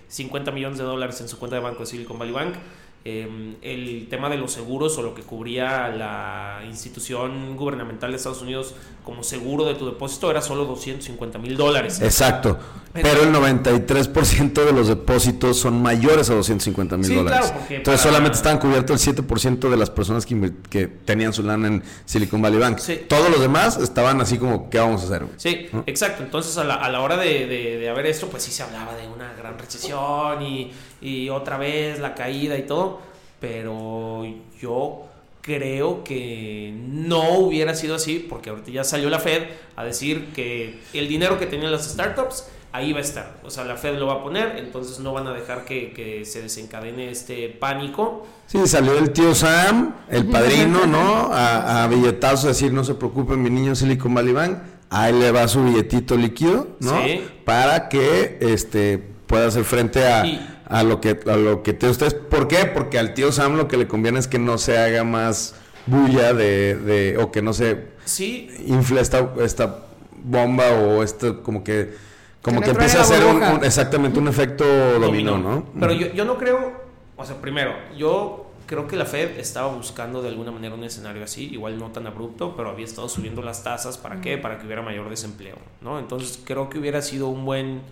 50 eh, millones de dólares en su cuenta de banco de Silicon Valley Bank, Em, el tema de los seguros o lo que cubría la institución gubernamental de Estados Unidos como seguro de tu depósito era solo 250 mil dólares. Exacto. Pero el 93% de los depósitos son mayores a 250 mil dólares. Entonces solamente estaban cubiertos el 7% de las personas que, que, tenían su lana en Silicon Valley Bank. Todos los demás estaban así como, ¿qué vamos a hacer? Sí, exacto. Entonces a la, a la hora de, de, de haber esto, pues sí se hablaba de una gran recesión y y otra vez la caída y todo, pero yo creo que no hubiera sido así, porque ahorita ya salió la Fed a decir que el dinero que tenían las startups, ahí va a estar. O sea, la Fed lo va a poner, entonces no van a dejar que, se desencadene este pánico. Sí, salió el tío Sam, el padrino, (laughs) ¿no? A, a billetazos, decir, no se preocupen, mi niño Silicon Valley Bank, ahí le va su billetito líquido, ¿no? Sí. Para que este, pueda hacer frente a a lo que a lo que te ustedes ¿por qué? porque al tío Sam lo que le conviene es que no se haga más bulla de, de o que no se sí infle esta, esta bomba o esto como que como que, empiece a hacer un, exactamente un efecto dominó, ¿no? Pero yo, yo no creo, o sea, primero, yo creo que la Fed estaba buscando de alguna manera un escenario así, igual no tan abrupto, pero había estado subiendo las tasas, ¿para qué? Para que hubiera mayor desempleo, ¿no? Entonces creo que hubiera sido un buen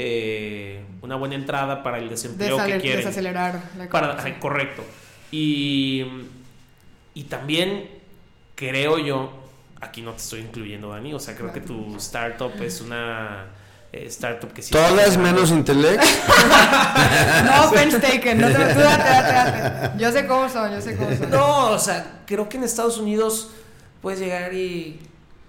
eh, una buena entrada para el desempleo que quieren. Desacelerar la para, Correcto. Y, y también creo yo, aquí no te estoy incluyendo, Dani, o sea, creo que tu startup es una eh, startup que sí. Todas menos Intellect. (laughs) no, (laughs) offense taken, no te, tú date, date, date. Yo sé cómo son, yo sé cómo son. No, o sea, creo que en Estados Unidos puedes llegar y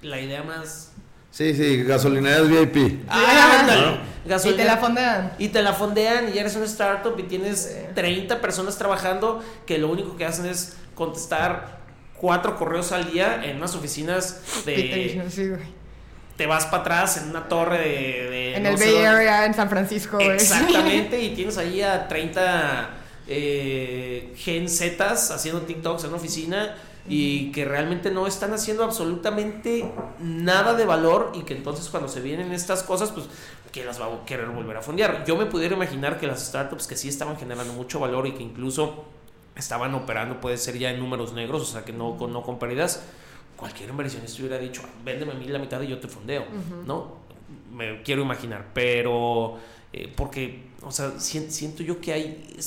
la idea más Sí, sí, gasolineras VIP. Ah, Y te la fondean. Y te la fondean y eres una startup y tienes 30 personas trabajando que lo único que hacen es contestar cuatro correos al día en unas oficinas de... te vas para atrás en una torre de... en el Bay Area, en San Francisco. Exactamente, (laughs) y tienes ahí a 30 eh, Gen Zetas haciendo TikToks en una oficina y que realmente no están haciendo absolutamente nada de valor y que entonces cuando se vienen estas cosas, pues que las va a querer volver a fondear. Yo me pudiera imaginar que las startups que sí estaban generando mucho valor y que incluso estaban operando, puede ser ya en números negros, o sea que no, no con pérdidas, cualquier inversionista hubiera dicho, véndeme a mí la mitad y yo te fondeo, ¿no? Me quiero imaginar, pero eh, porque, o sea, siento yo que hay...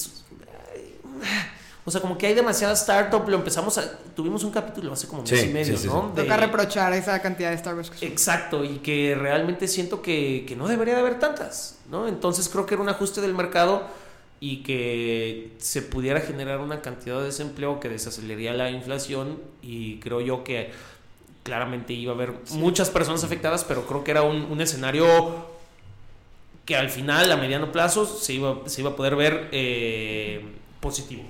o sea, como que hay demasiada startup, lo empezamos a... Tuvimos un capítulo hace como un mes y medio, ¿no? Toca reprochar esa cantidad de startups. Exacto, y que realmente siento que, que no debería de haber tantas, ¿no? Entonces creo que era un ajuste del mercado y que se pudiera generar una cantidad de desempleo que desaceleraría la inflación y creo yo que claramente iba a haber muchas personas afectadas, pero creo que era un, un, escenario que al final, a mediano plazo, se iba, se iba a poder ver eh, positivo.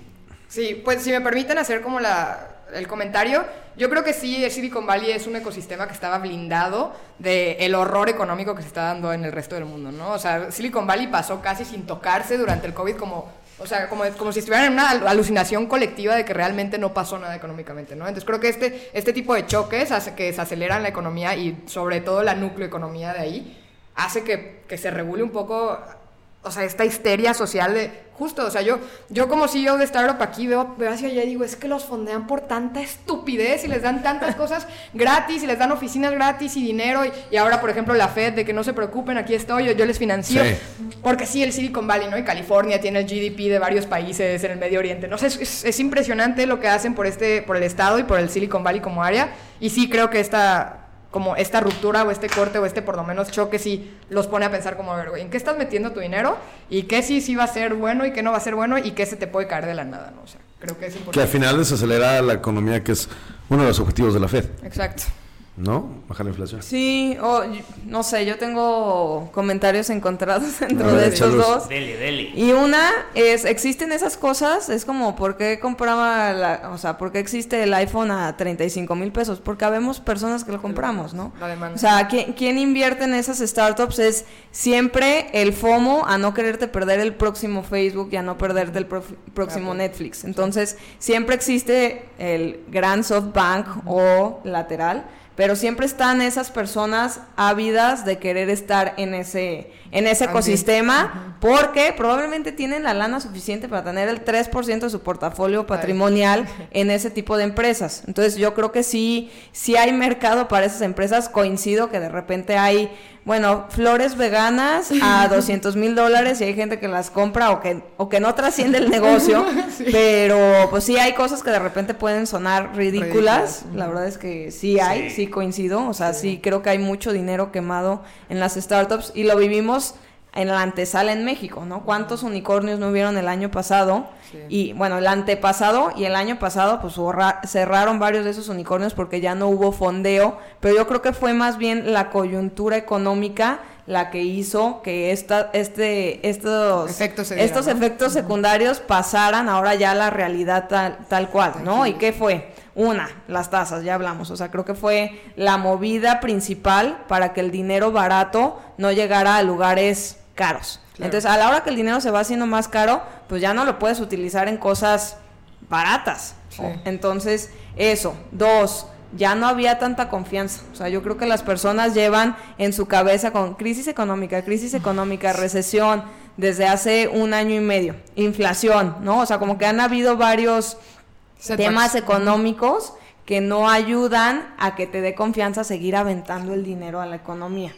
Sí, pues si me permiten hacer como la, el comentario, yo creo que sí, Silicon Valley es un ecosistema que estaba blindado del el horror económico que se está dando en el resto del mundo, ¿no? O sea, Silicon Valley pasó casi sin tocarse durante el COVID como, o sea, como, como si estuvieran en una alucinación colectiva de que realmente no pasó nada económicamente, ¿no? Entonces creo que este, este tipo de choques hace que desaceleran la economía y sobre todo la nucleoeconomía de ahí, hace que, que se regule un poco o sea, esta histeria social de, justo, o sea, yo, yo como CEO de Startup aquí veo, veo hacia allá y digo, es que los fondean por tanta estupidez y les dan tantas cosas (laughs) gratis y les dan oficinas gratis y dinero y, ahora, por ejemplo, la Fed, de que no se preocupen, aquí estoy, yo, yo les financio, porque sí, el Silicon Valley, ¿no? Y California tiene el GDP de varios países en el Medio Oriente, no sé, es, es impresionante lo que hacen por, este, por el Estado y por el Silicon Valley como área. Y sí creo que esta como esta ruptura o este corte o este por lo menos choque sí los pone a pensar como, a ver, güey, ¿en qué estás metiendo tu dinero? ¿Y qué sí, sí va a ser bueno y qué no va a ser bueno? ¿Y qué se te puede caer de la nada? ¿no? O sea, creo que es importante. Que al final desacelera la economía, que es uno de los objetivos de la Fed. Exacto. ¿No? Bajar la inflación. Sí, o no sé, yo tengo comentarios encontrados (laughs) dentro de estos dos. Dele, dele. Y una es, existen esas cosas, es como, ¿por qué compraba, la, o sea, por qué existe el iPhone a 35 mil pesos? Porque habemos personas que lo compramos, ¿no? O sea, ¿quién, ¿quién, invierte en esas startups? Es siempre el FOMO a no quererte perder el próximo Facebook y a no perderte el próximo Netflix. Entonces, siempre existe el gran SoftBank o lateral pero siempre están esas personas ávidas de querer estar en ese, en ese ecosistema porque probablemente tienen la lana suficiente para tener el 3% de su portafolio patrimonial (laughs) en ese tipo de empresas. Entonces yo creo que sí, sí hay mercado para esas empresas. Coincido que de repente hay bueno, flores veganas a (laughs) 200 mil dólares y hay gente que las compra o que, o que no trasciende el (laughs) negocio, (laughs) pero pues sí hay cosas que de repente pueden sonar ridículas, la verdad es que sí hay, sí, coincido, o sea, sí. creo que hay mucho dinero quemado en las startups y lo vivimos en la antesala en México, ¿no? ¿Cuántos unicornios no hubieron el año pasado? Y bueno, el antepasado y el año pasado, pues cerraron varios de esos unicornios porque ya no hubo fondeo, pero yo creo que fue más bien la coyuntura económica la que hizo que esta, este, estos, efectos, estos efectos secundarios pasaran ahora ya a la realidad tal, tal cual, ¿no? ¿Y qué fue? Una, las tasas, ya hablamos. O sea, creo que fue la movida principal para que el dinero barato no llegara a lugares caros. Entonces, a la hora que el dinero se va haciendo más caro, pues ya no lo puedes utilizar en cosas baratas. Entonces, eso. Dos, ya no había tanta confianza. O sea, yo creo que las personas llevan en su cabeza con crisis económica, crisis económica, recesión, desde hace un año y medio, inflación, ¿no? O sea, como que han habido varios temas económicos que no ayudan a que te dé confianza seguir aventando el dinero a la economía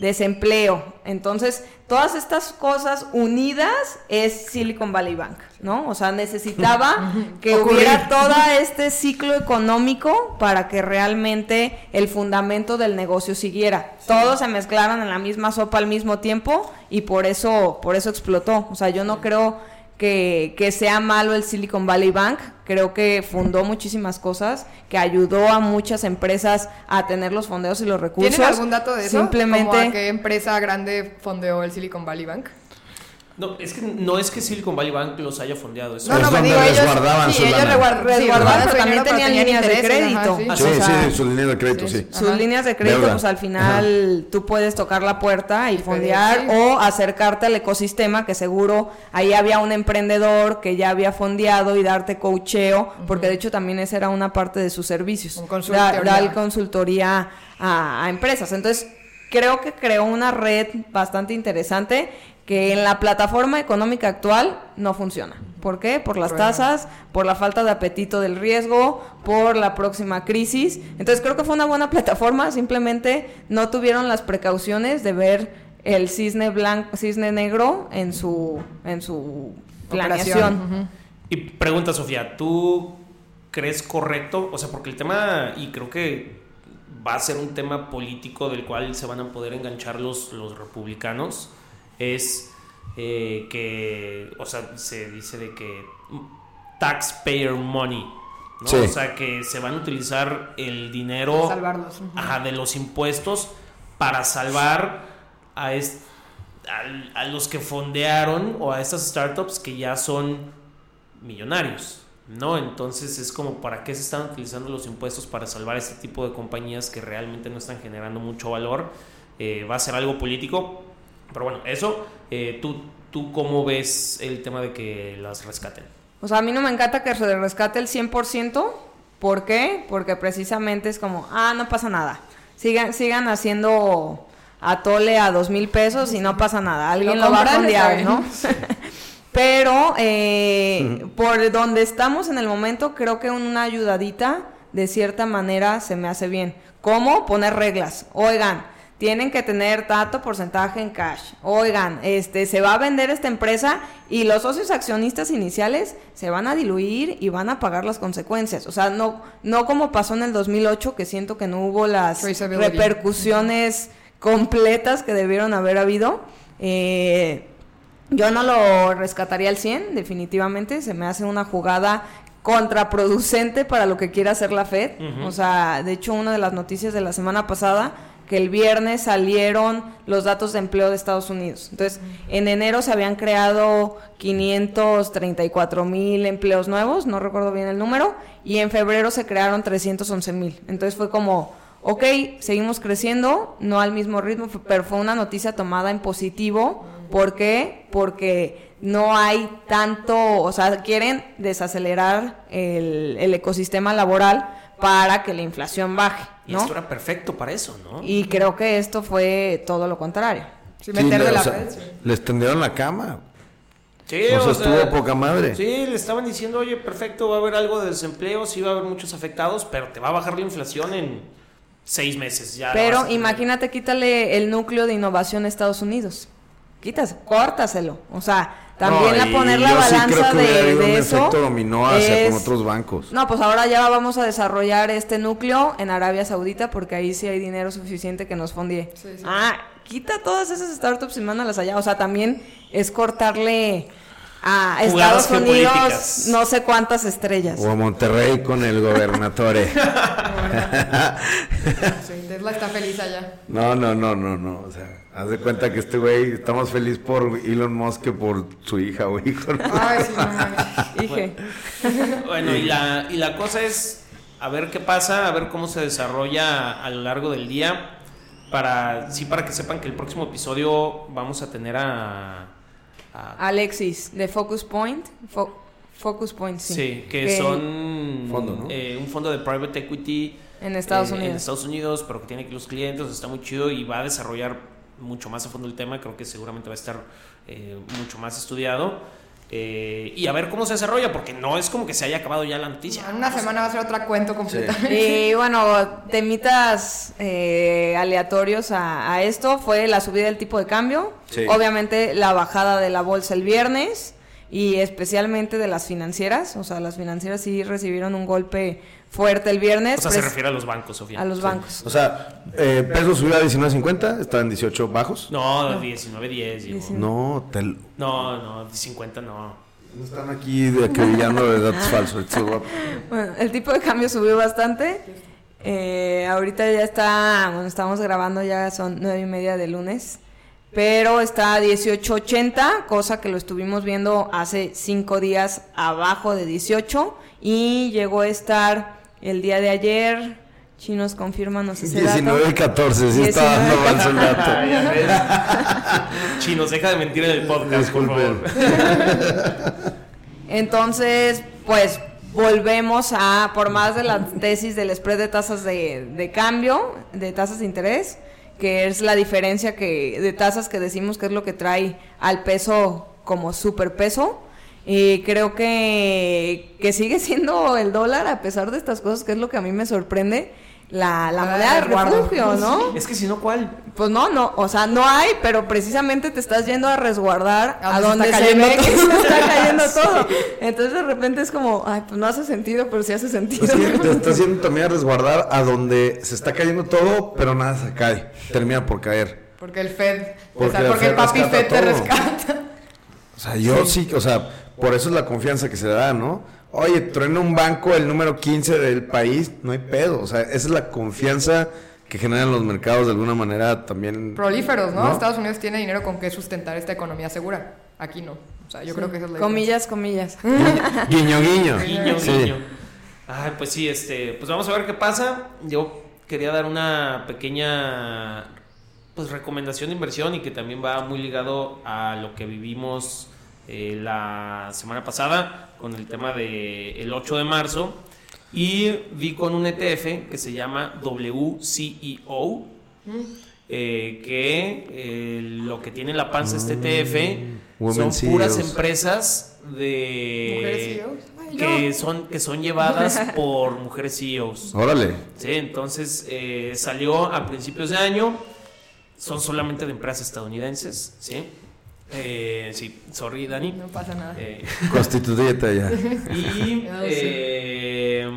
desempleo. Entonces, todas estas cosas unidas es Silicon Valley Bank, ¿no? O sea, necesitaba (laughs) que hubiera todo este ciclo económico para que realmente el fundamento del negocio siguiera. Todos se mezclaron en la misma sopa al mismo tiempo y por eso, por eso explotó. O sea, yo no creo que, que, sea malo el Silicon Valley Bank. Creo que fundó muchísimas cosas, que ayudó a muchas empresas a tener los fondeos y los recursos. ¿Tienen algún dato de eso? Simplemente. ¿Cómo a qué empresa grande fondeó el Silicon Valley Bank? No, es que no es que Silicon Valley Bank los haya fondeado. Es No, Es no, donde digo, ellos, resguardaban sí, su ellos lana. resguard- Resguardaban, pero también tenían líneas de ajá, crédito. sí. Ah, Sí, O sea, sí, su línea de crédito, sí. Sus Ajá. líneas de crédito, Deuda. pues al final tú puedes tocar la puerta y fondear sí. o acercarte al ecosistema que seguro ahí había un emprendedor que ya había fondeado y darte coacheo, porque de hecho también esa era una parte de sus servicios. Un Da- consultoría. Dar consultoría a, a empresas. Entonces, creo que creó una red bastante interesante que en la plataforma económica actual no funciona. ¿Por qué? Por las Bueno. tasas, por la falta de apetito del riesgo, por la próxima crisis. Entonces creo que fue una buena plataforma, simplemente no tuvieron las precauciones de ver el cisne blanco, cisne negro en su en su planeación. Y pregunta, Sofía, ¿tú crees correcto? O sea, porque el tema, y creo que va a ser un tema político del cual se van a poder enganchar los, los republicanos, es eh, que, o sea, se dice de que taxpayer money, ¿no? Sí. O sea, que se van a utilizar el dinero Salvarlos. ujú. ajá, de los impuestos para salvar a, est- a los que fondearon o a estas startups que ya son millonarios, ¿no? Entonces es como, ¿para qué se están utilizando los impuestos para salvar este tipo de compañías que realmente no están generando mucho valor? Eh, va a ser algo político, pero bueno, eso, eh, ¿tú, ¿tú cómo ves el tema de que las rescaten? O sea, a mí no me encanta que se rescate el 100%. ¿Por qué? Porque precisamente es como, ah, no pasa nada. Sigan, sigan haciendo atole a dos mil pesos y no pasa nada. Alguien Lo lo, va a fondear. ¿no? (laughs) Pero eh, por donde estamos en el momento, creo que una ayudadita, de cierta manera, se me hace bien. ¿Cómo? Poner reglas. Oigan, tienen que tener tanto porcentaje en cash. Oigan, este, se va a vender esta empresa y los socios accionistas iniciales se van a diluir y van a pagar las consecuencias. O sea, no, no como pasó en el 2008, que siento que no hubo las repercusiones completas que debieron haber habido. Eh, yo no lo rescataría al 100, definitivamente. Se me hace una jugada contraproducente para lo que quiere hacer la Fed. O sea, de hecho, una de las noticias de la semana pasada, que el viernes salieron los datos de empleo de Estados Unidos. Entonces, en enero se habían creado 534 mil empleos nuevos, no recuerdo bien el número, y en febrero se crearon 311 mil. Entonces fue como, ok, seguimos creciendo, no al mismo ritmo, pero fue una noticia tomada en positivo. ¿Por qué? Porque no hay tanto, o sea, quieren desacelerar el, el ecosistema laboral para que la inflación baje, Y ¿no? esto era perfecto para eso, ¿no? Y creo que esto fue todo lo contrario. Sí, meter le- de o la sea, red. sí. Les tendieron la cama. Sí, O sea, estuvo poca madre. Sí, le estaban diciendo, oye, perfecto, va a haber algo de desempleo, sí va a haber muchos afectados, pero te va a bajar la inflación en seis meses. Ya Pero imagínate, quítale el núcleo de innovación a Estados Unidos. Quitas, córtaselo. O sea, también No, poner la sí balanza de, eso. efecto dominó hacia es- con otros bancos. No, pues ahora ya vamos a desarrollar este núcleo en Arabia Saudita porque ahí sí hay dinero suficiente que nos fondie. Sí, sí. Ah, quita todas esas startups y mándalas allá. O sea, también es cortarle a Jugadas Estados Unidos no sé cuántas estrellas. O a Monterrey con el gobernatore. (laughs) (laughs) Sí, Tesla está feliz allá. No, no, no, no, no. O sea, haz de cuenta que este güey está más feliz por Elon Musk que por su hija o hijo. ¿no? Ay, sí, no mames. (laughs) Dije. Bueno, y la, y la cosa es a ver qué pasa, a ver cómo se desarrolla a lo largo del día. Para, sí, para que sepan que el próximo episodio vamos a tener a. a- Alexis, de Focus Point. Fo- Focus Point, sí. sí, que, son Fondo, ¿no? eh, un fondo de private equity En Estados eh, Unidos. En Estados Unidos, pero que tiene aquí los clientes, está muy chido y va a desarrollar mucho más a fondo el tema. Creo que seguramente va a estar eh, mucho más estudiado. Eh, y a ver cómo se desarrolla, porque no es como que se haya acabado ya la noticia. En una semana va a ser otra cuento completamente. Y bueno, temitas eh, aleatorios a, a esto fue la subida del tipo de cambio, Sí. obviamente la bajada de la bolsa el viernes y especialmente de las financieras, o sea, las financieras sí recibieron un golpe fuerte el viernes. O sea, se pres- refiere a los bancos, Sofía. a los bancos. O sea, eh, peso subió a 19.50, está en 18 bajos. No, 19, 10. llegó. 19. No, te, no No, no, 50 no. están aquí de acribillando de datos (laughs) falsos. Bueno, el tipo de cambio subió bastante. Eh, ahorita ya está, bueno, estamos grabando, ya son nueve y media de lunes. pero está a 18.80, cosa que lo estuvimos viendo hace cinco días abajo de 18 y llegó a estar el día de ayer. Chinos, confirmanos ese 19 y 14, sí está dando 19. mal su dato. (laughs) Chinos, deja de mentir en el podcast, por Disculpen. favor. (laughs) Entonces, pues volvemos a, por más de la tesis del spread de tasas de, de cambio, de tasas de interés, que es la diferencia que de tasas que decimos que es lo que trae al peso como superpeso. Y creo que, que sigue siendo el dólar, a pesar de estas cosas, que es lo que a mí me sorprende, la, la Ah, moneda de refugio, ¿no? Es que si no, ¿cuál? Pues no, no, o sea, no hay, pero precisamente te estás yendo a resguardar A a donde donde se está ve que cayendo se está cayendo (laughs) todo. Entonces de repente es como, ay, pues no hace sentido, pero sí hace sentido. Es que te está haciendo también a resguardar a donde se está cayendo todo, pero nada se cae. Termina por caer. Porque el Fed, Porque o sea, el porque el Fed papi Fed te todo. rescata. O sea, yo sí. o sea, por eso es la confianza que se da, ¿no? Oye, truena un banco el número 15 del país, no hay pedo. O sea, esa es la confianza que generan los mercados de alguna manera también. Prolíferos, ¿no? ¿No? Estados Unidos tiene dinero con que sustentar esta economía segura. Aquí no. O sea, yo creo que esa es la Comillas, comillas. Guiño, guiño. (laughs) Guiño, Sí. guiño. Ay, pues sí, este, pues vamos a ver qué pasa. Yo quería dar una pequeña pues recomendación de inversión y que también va muy ligado a lo que vivimos eh, la semana pasada con el tema de el 8 de marzo y vi con un ETF que se llama WCEO eh, que eh, lo que tiene en la panza este ETF Women son puras CEOs. empresas de. Ay, que son que son llevadas (laughs) por mujeres CEOs. Órale. Sí, entonces eh, salió a principios de año. Son solamente de empresas estadounidenses, ¿sí? Eh, sí, sorry, Dani. No pasa nada. Eh, (laughs) Constituyete ya. (laughs) y, (laughs) sí. eh,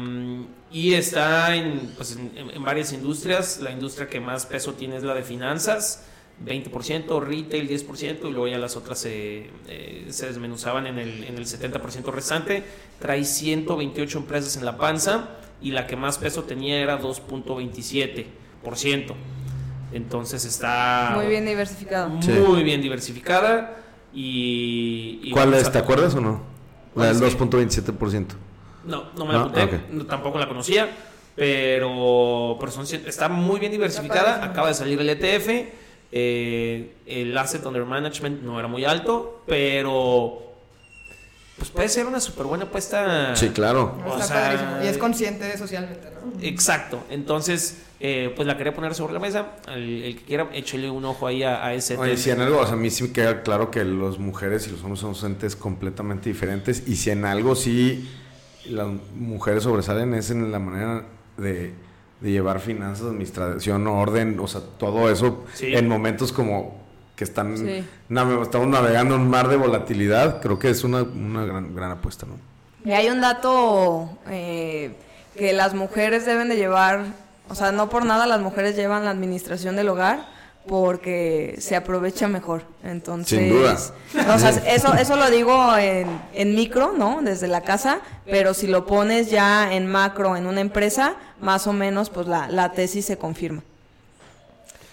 y está en, pues, en, en varias industrias. La industria que más peso tiene es la de finanzas, 20%, retail 10%, y luego ya las otras se, eh, se desmenuzaban en el, en el 70% restante. Trae 128 empresas en la panza y la que más peso tenía era 2.27%. Entonces está Muy bien diversificado. muy Sí. bien diversificada. Y, y ¿Cuál es? a- ¿Te acuerdas o no? La del ¿Cuál es? 2.27%. no, no me No, la apunté, no, tampoco la conocía, pero, pero son cien- está muy bien diversificada, acaba de salir el ETF, eh, el asset under management no era muy alto, pero pues puede ser una súper buena apuesta. Sí, claro. O Está sea, padrísimo. Y es consciente socialmente, ¿no? Exacto, entonces eh, pues la quería poner sobre la mesa, el, el que quiera échele un ojo ahí a, a ese Oye, si en algo, o sea, a mí sí me queda claro que las mujeres y los hombres son entes completamente diferentes. Y si en algo sí las mujeres sobresalen es en la manera de, de llevar finanzas, administración, orden, o sea, todo eso Sí. en momentos como que están Sí. nave- estamos navegando en un mar de volatilidad, creo que es una, una gran, gran apuesta, ¿no? Y hay un dato eh, que las mujeres deben de llevar, o sea, no por nada las mujeres llevan la administración del hogar porque se aprovecha mejor. Entonces, Sin duda. o sea, eso, eso lo digo en, en micro, ¿no? Desde la casa, pero si lo pones ya en macro en una empresa, más o menos, pues la, la tesis se confirma.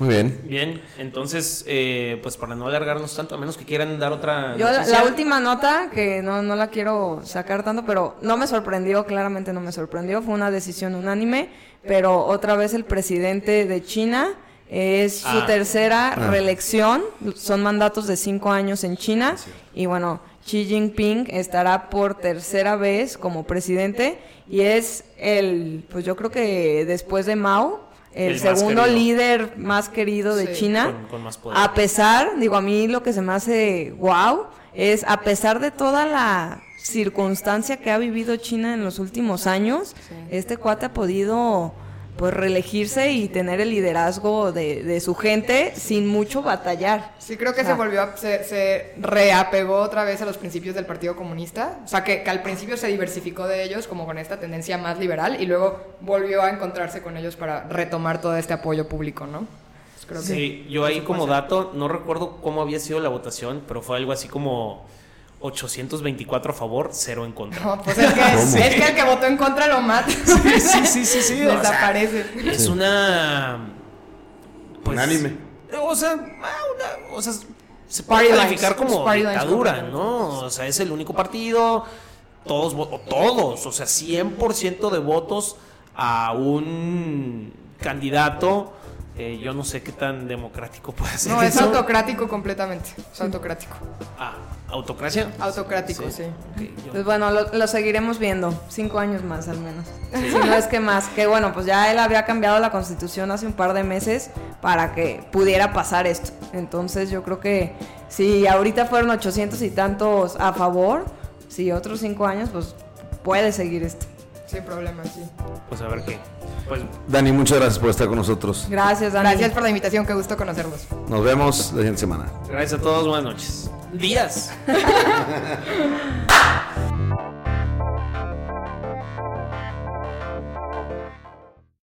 Muy bien. Bien, entonces, eh, pues para no alargarnos tanto, a menos que quieran dar otra. Yo la, noticia. la última nota, que no, no la quiero sacar tanto, pero no me sorprendió, claramente no me sorprendió, fue una decisión unánime, pero otra vez el presidente de China es su Ah. tercera Ah. reelección, son mandatos de cinco años en China, y bueno, Xi Jinping estará por tercera vez como presidente y es el, pues yo creo que después de Mao, el, segundo líder más querido de Sí. China. Con- con más poder. A pesar, digo, a mí lo que se me hace wow es a pesar de toda la circunstancia que ha vivido China en los últimos años, este cuate ha podido pues reelegirse y tener el liderazgo de, de su gente sin mucho batallar. Sí, creo que O sea, se volvió, a- se, se reapegó otra vez a los principios del Partido Comunista. O sea, que, que al principio se diversificó de ellos como con esta tendencia más liberal y luego volvió a encontrarse con ellos para retomar todo este apoyo público, ¿no? Pues creo que Sí, yo ahí como dato, no recuerdo cómo había sido la votación, pero fue algo así como 824 a favor, 0 en contra. No, pues es que, es que el que votó en contra lo mata. sí, sí, sí, sí. (laughs) o sea, Desaparece. es una. pues, Unánime. O sea, ah, una- o sea, se Party puede lines, calificar como party lines dictadura. ¿no? O sea, es el único partido, todos, o todos, o sea, 100% de votos a un candidato. Eh, yo no sé qué tan democrático puede ser. No, es eso. autocrático completamente. Es autocrático. Ah, autocracia. Autocrático, sí. Yo- Pues bueno, lo, lo seguiremos viendo, cinco años más al menos. Si no es que más, que bueno, pues ya él había cambiado la constitución hace un par de meses para que pudiera pasar esto. Entonces yo creo que si ahorita fueron 800 y tantos a favor, si otros cinco años, pues puede seguir esto. Sin problema, sí. Pues a ver qué. Pues Dani, muchas gracias por estar con nosotros. Gracias, Dani. Gracias por la invitación, qué gusto conocerlos. Nos vemos la siguiente semana. gracias a todos, buenas noches. Días. (laughs)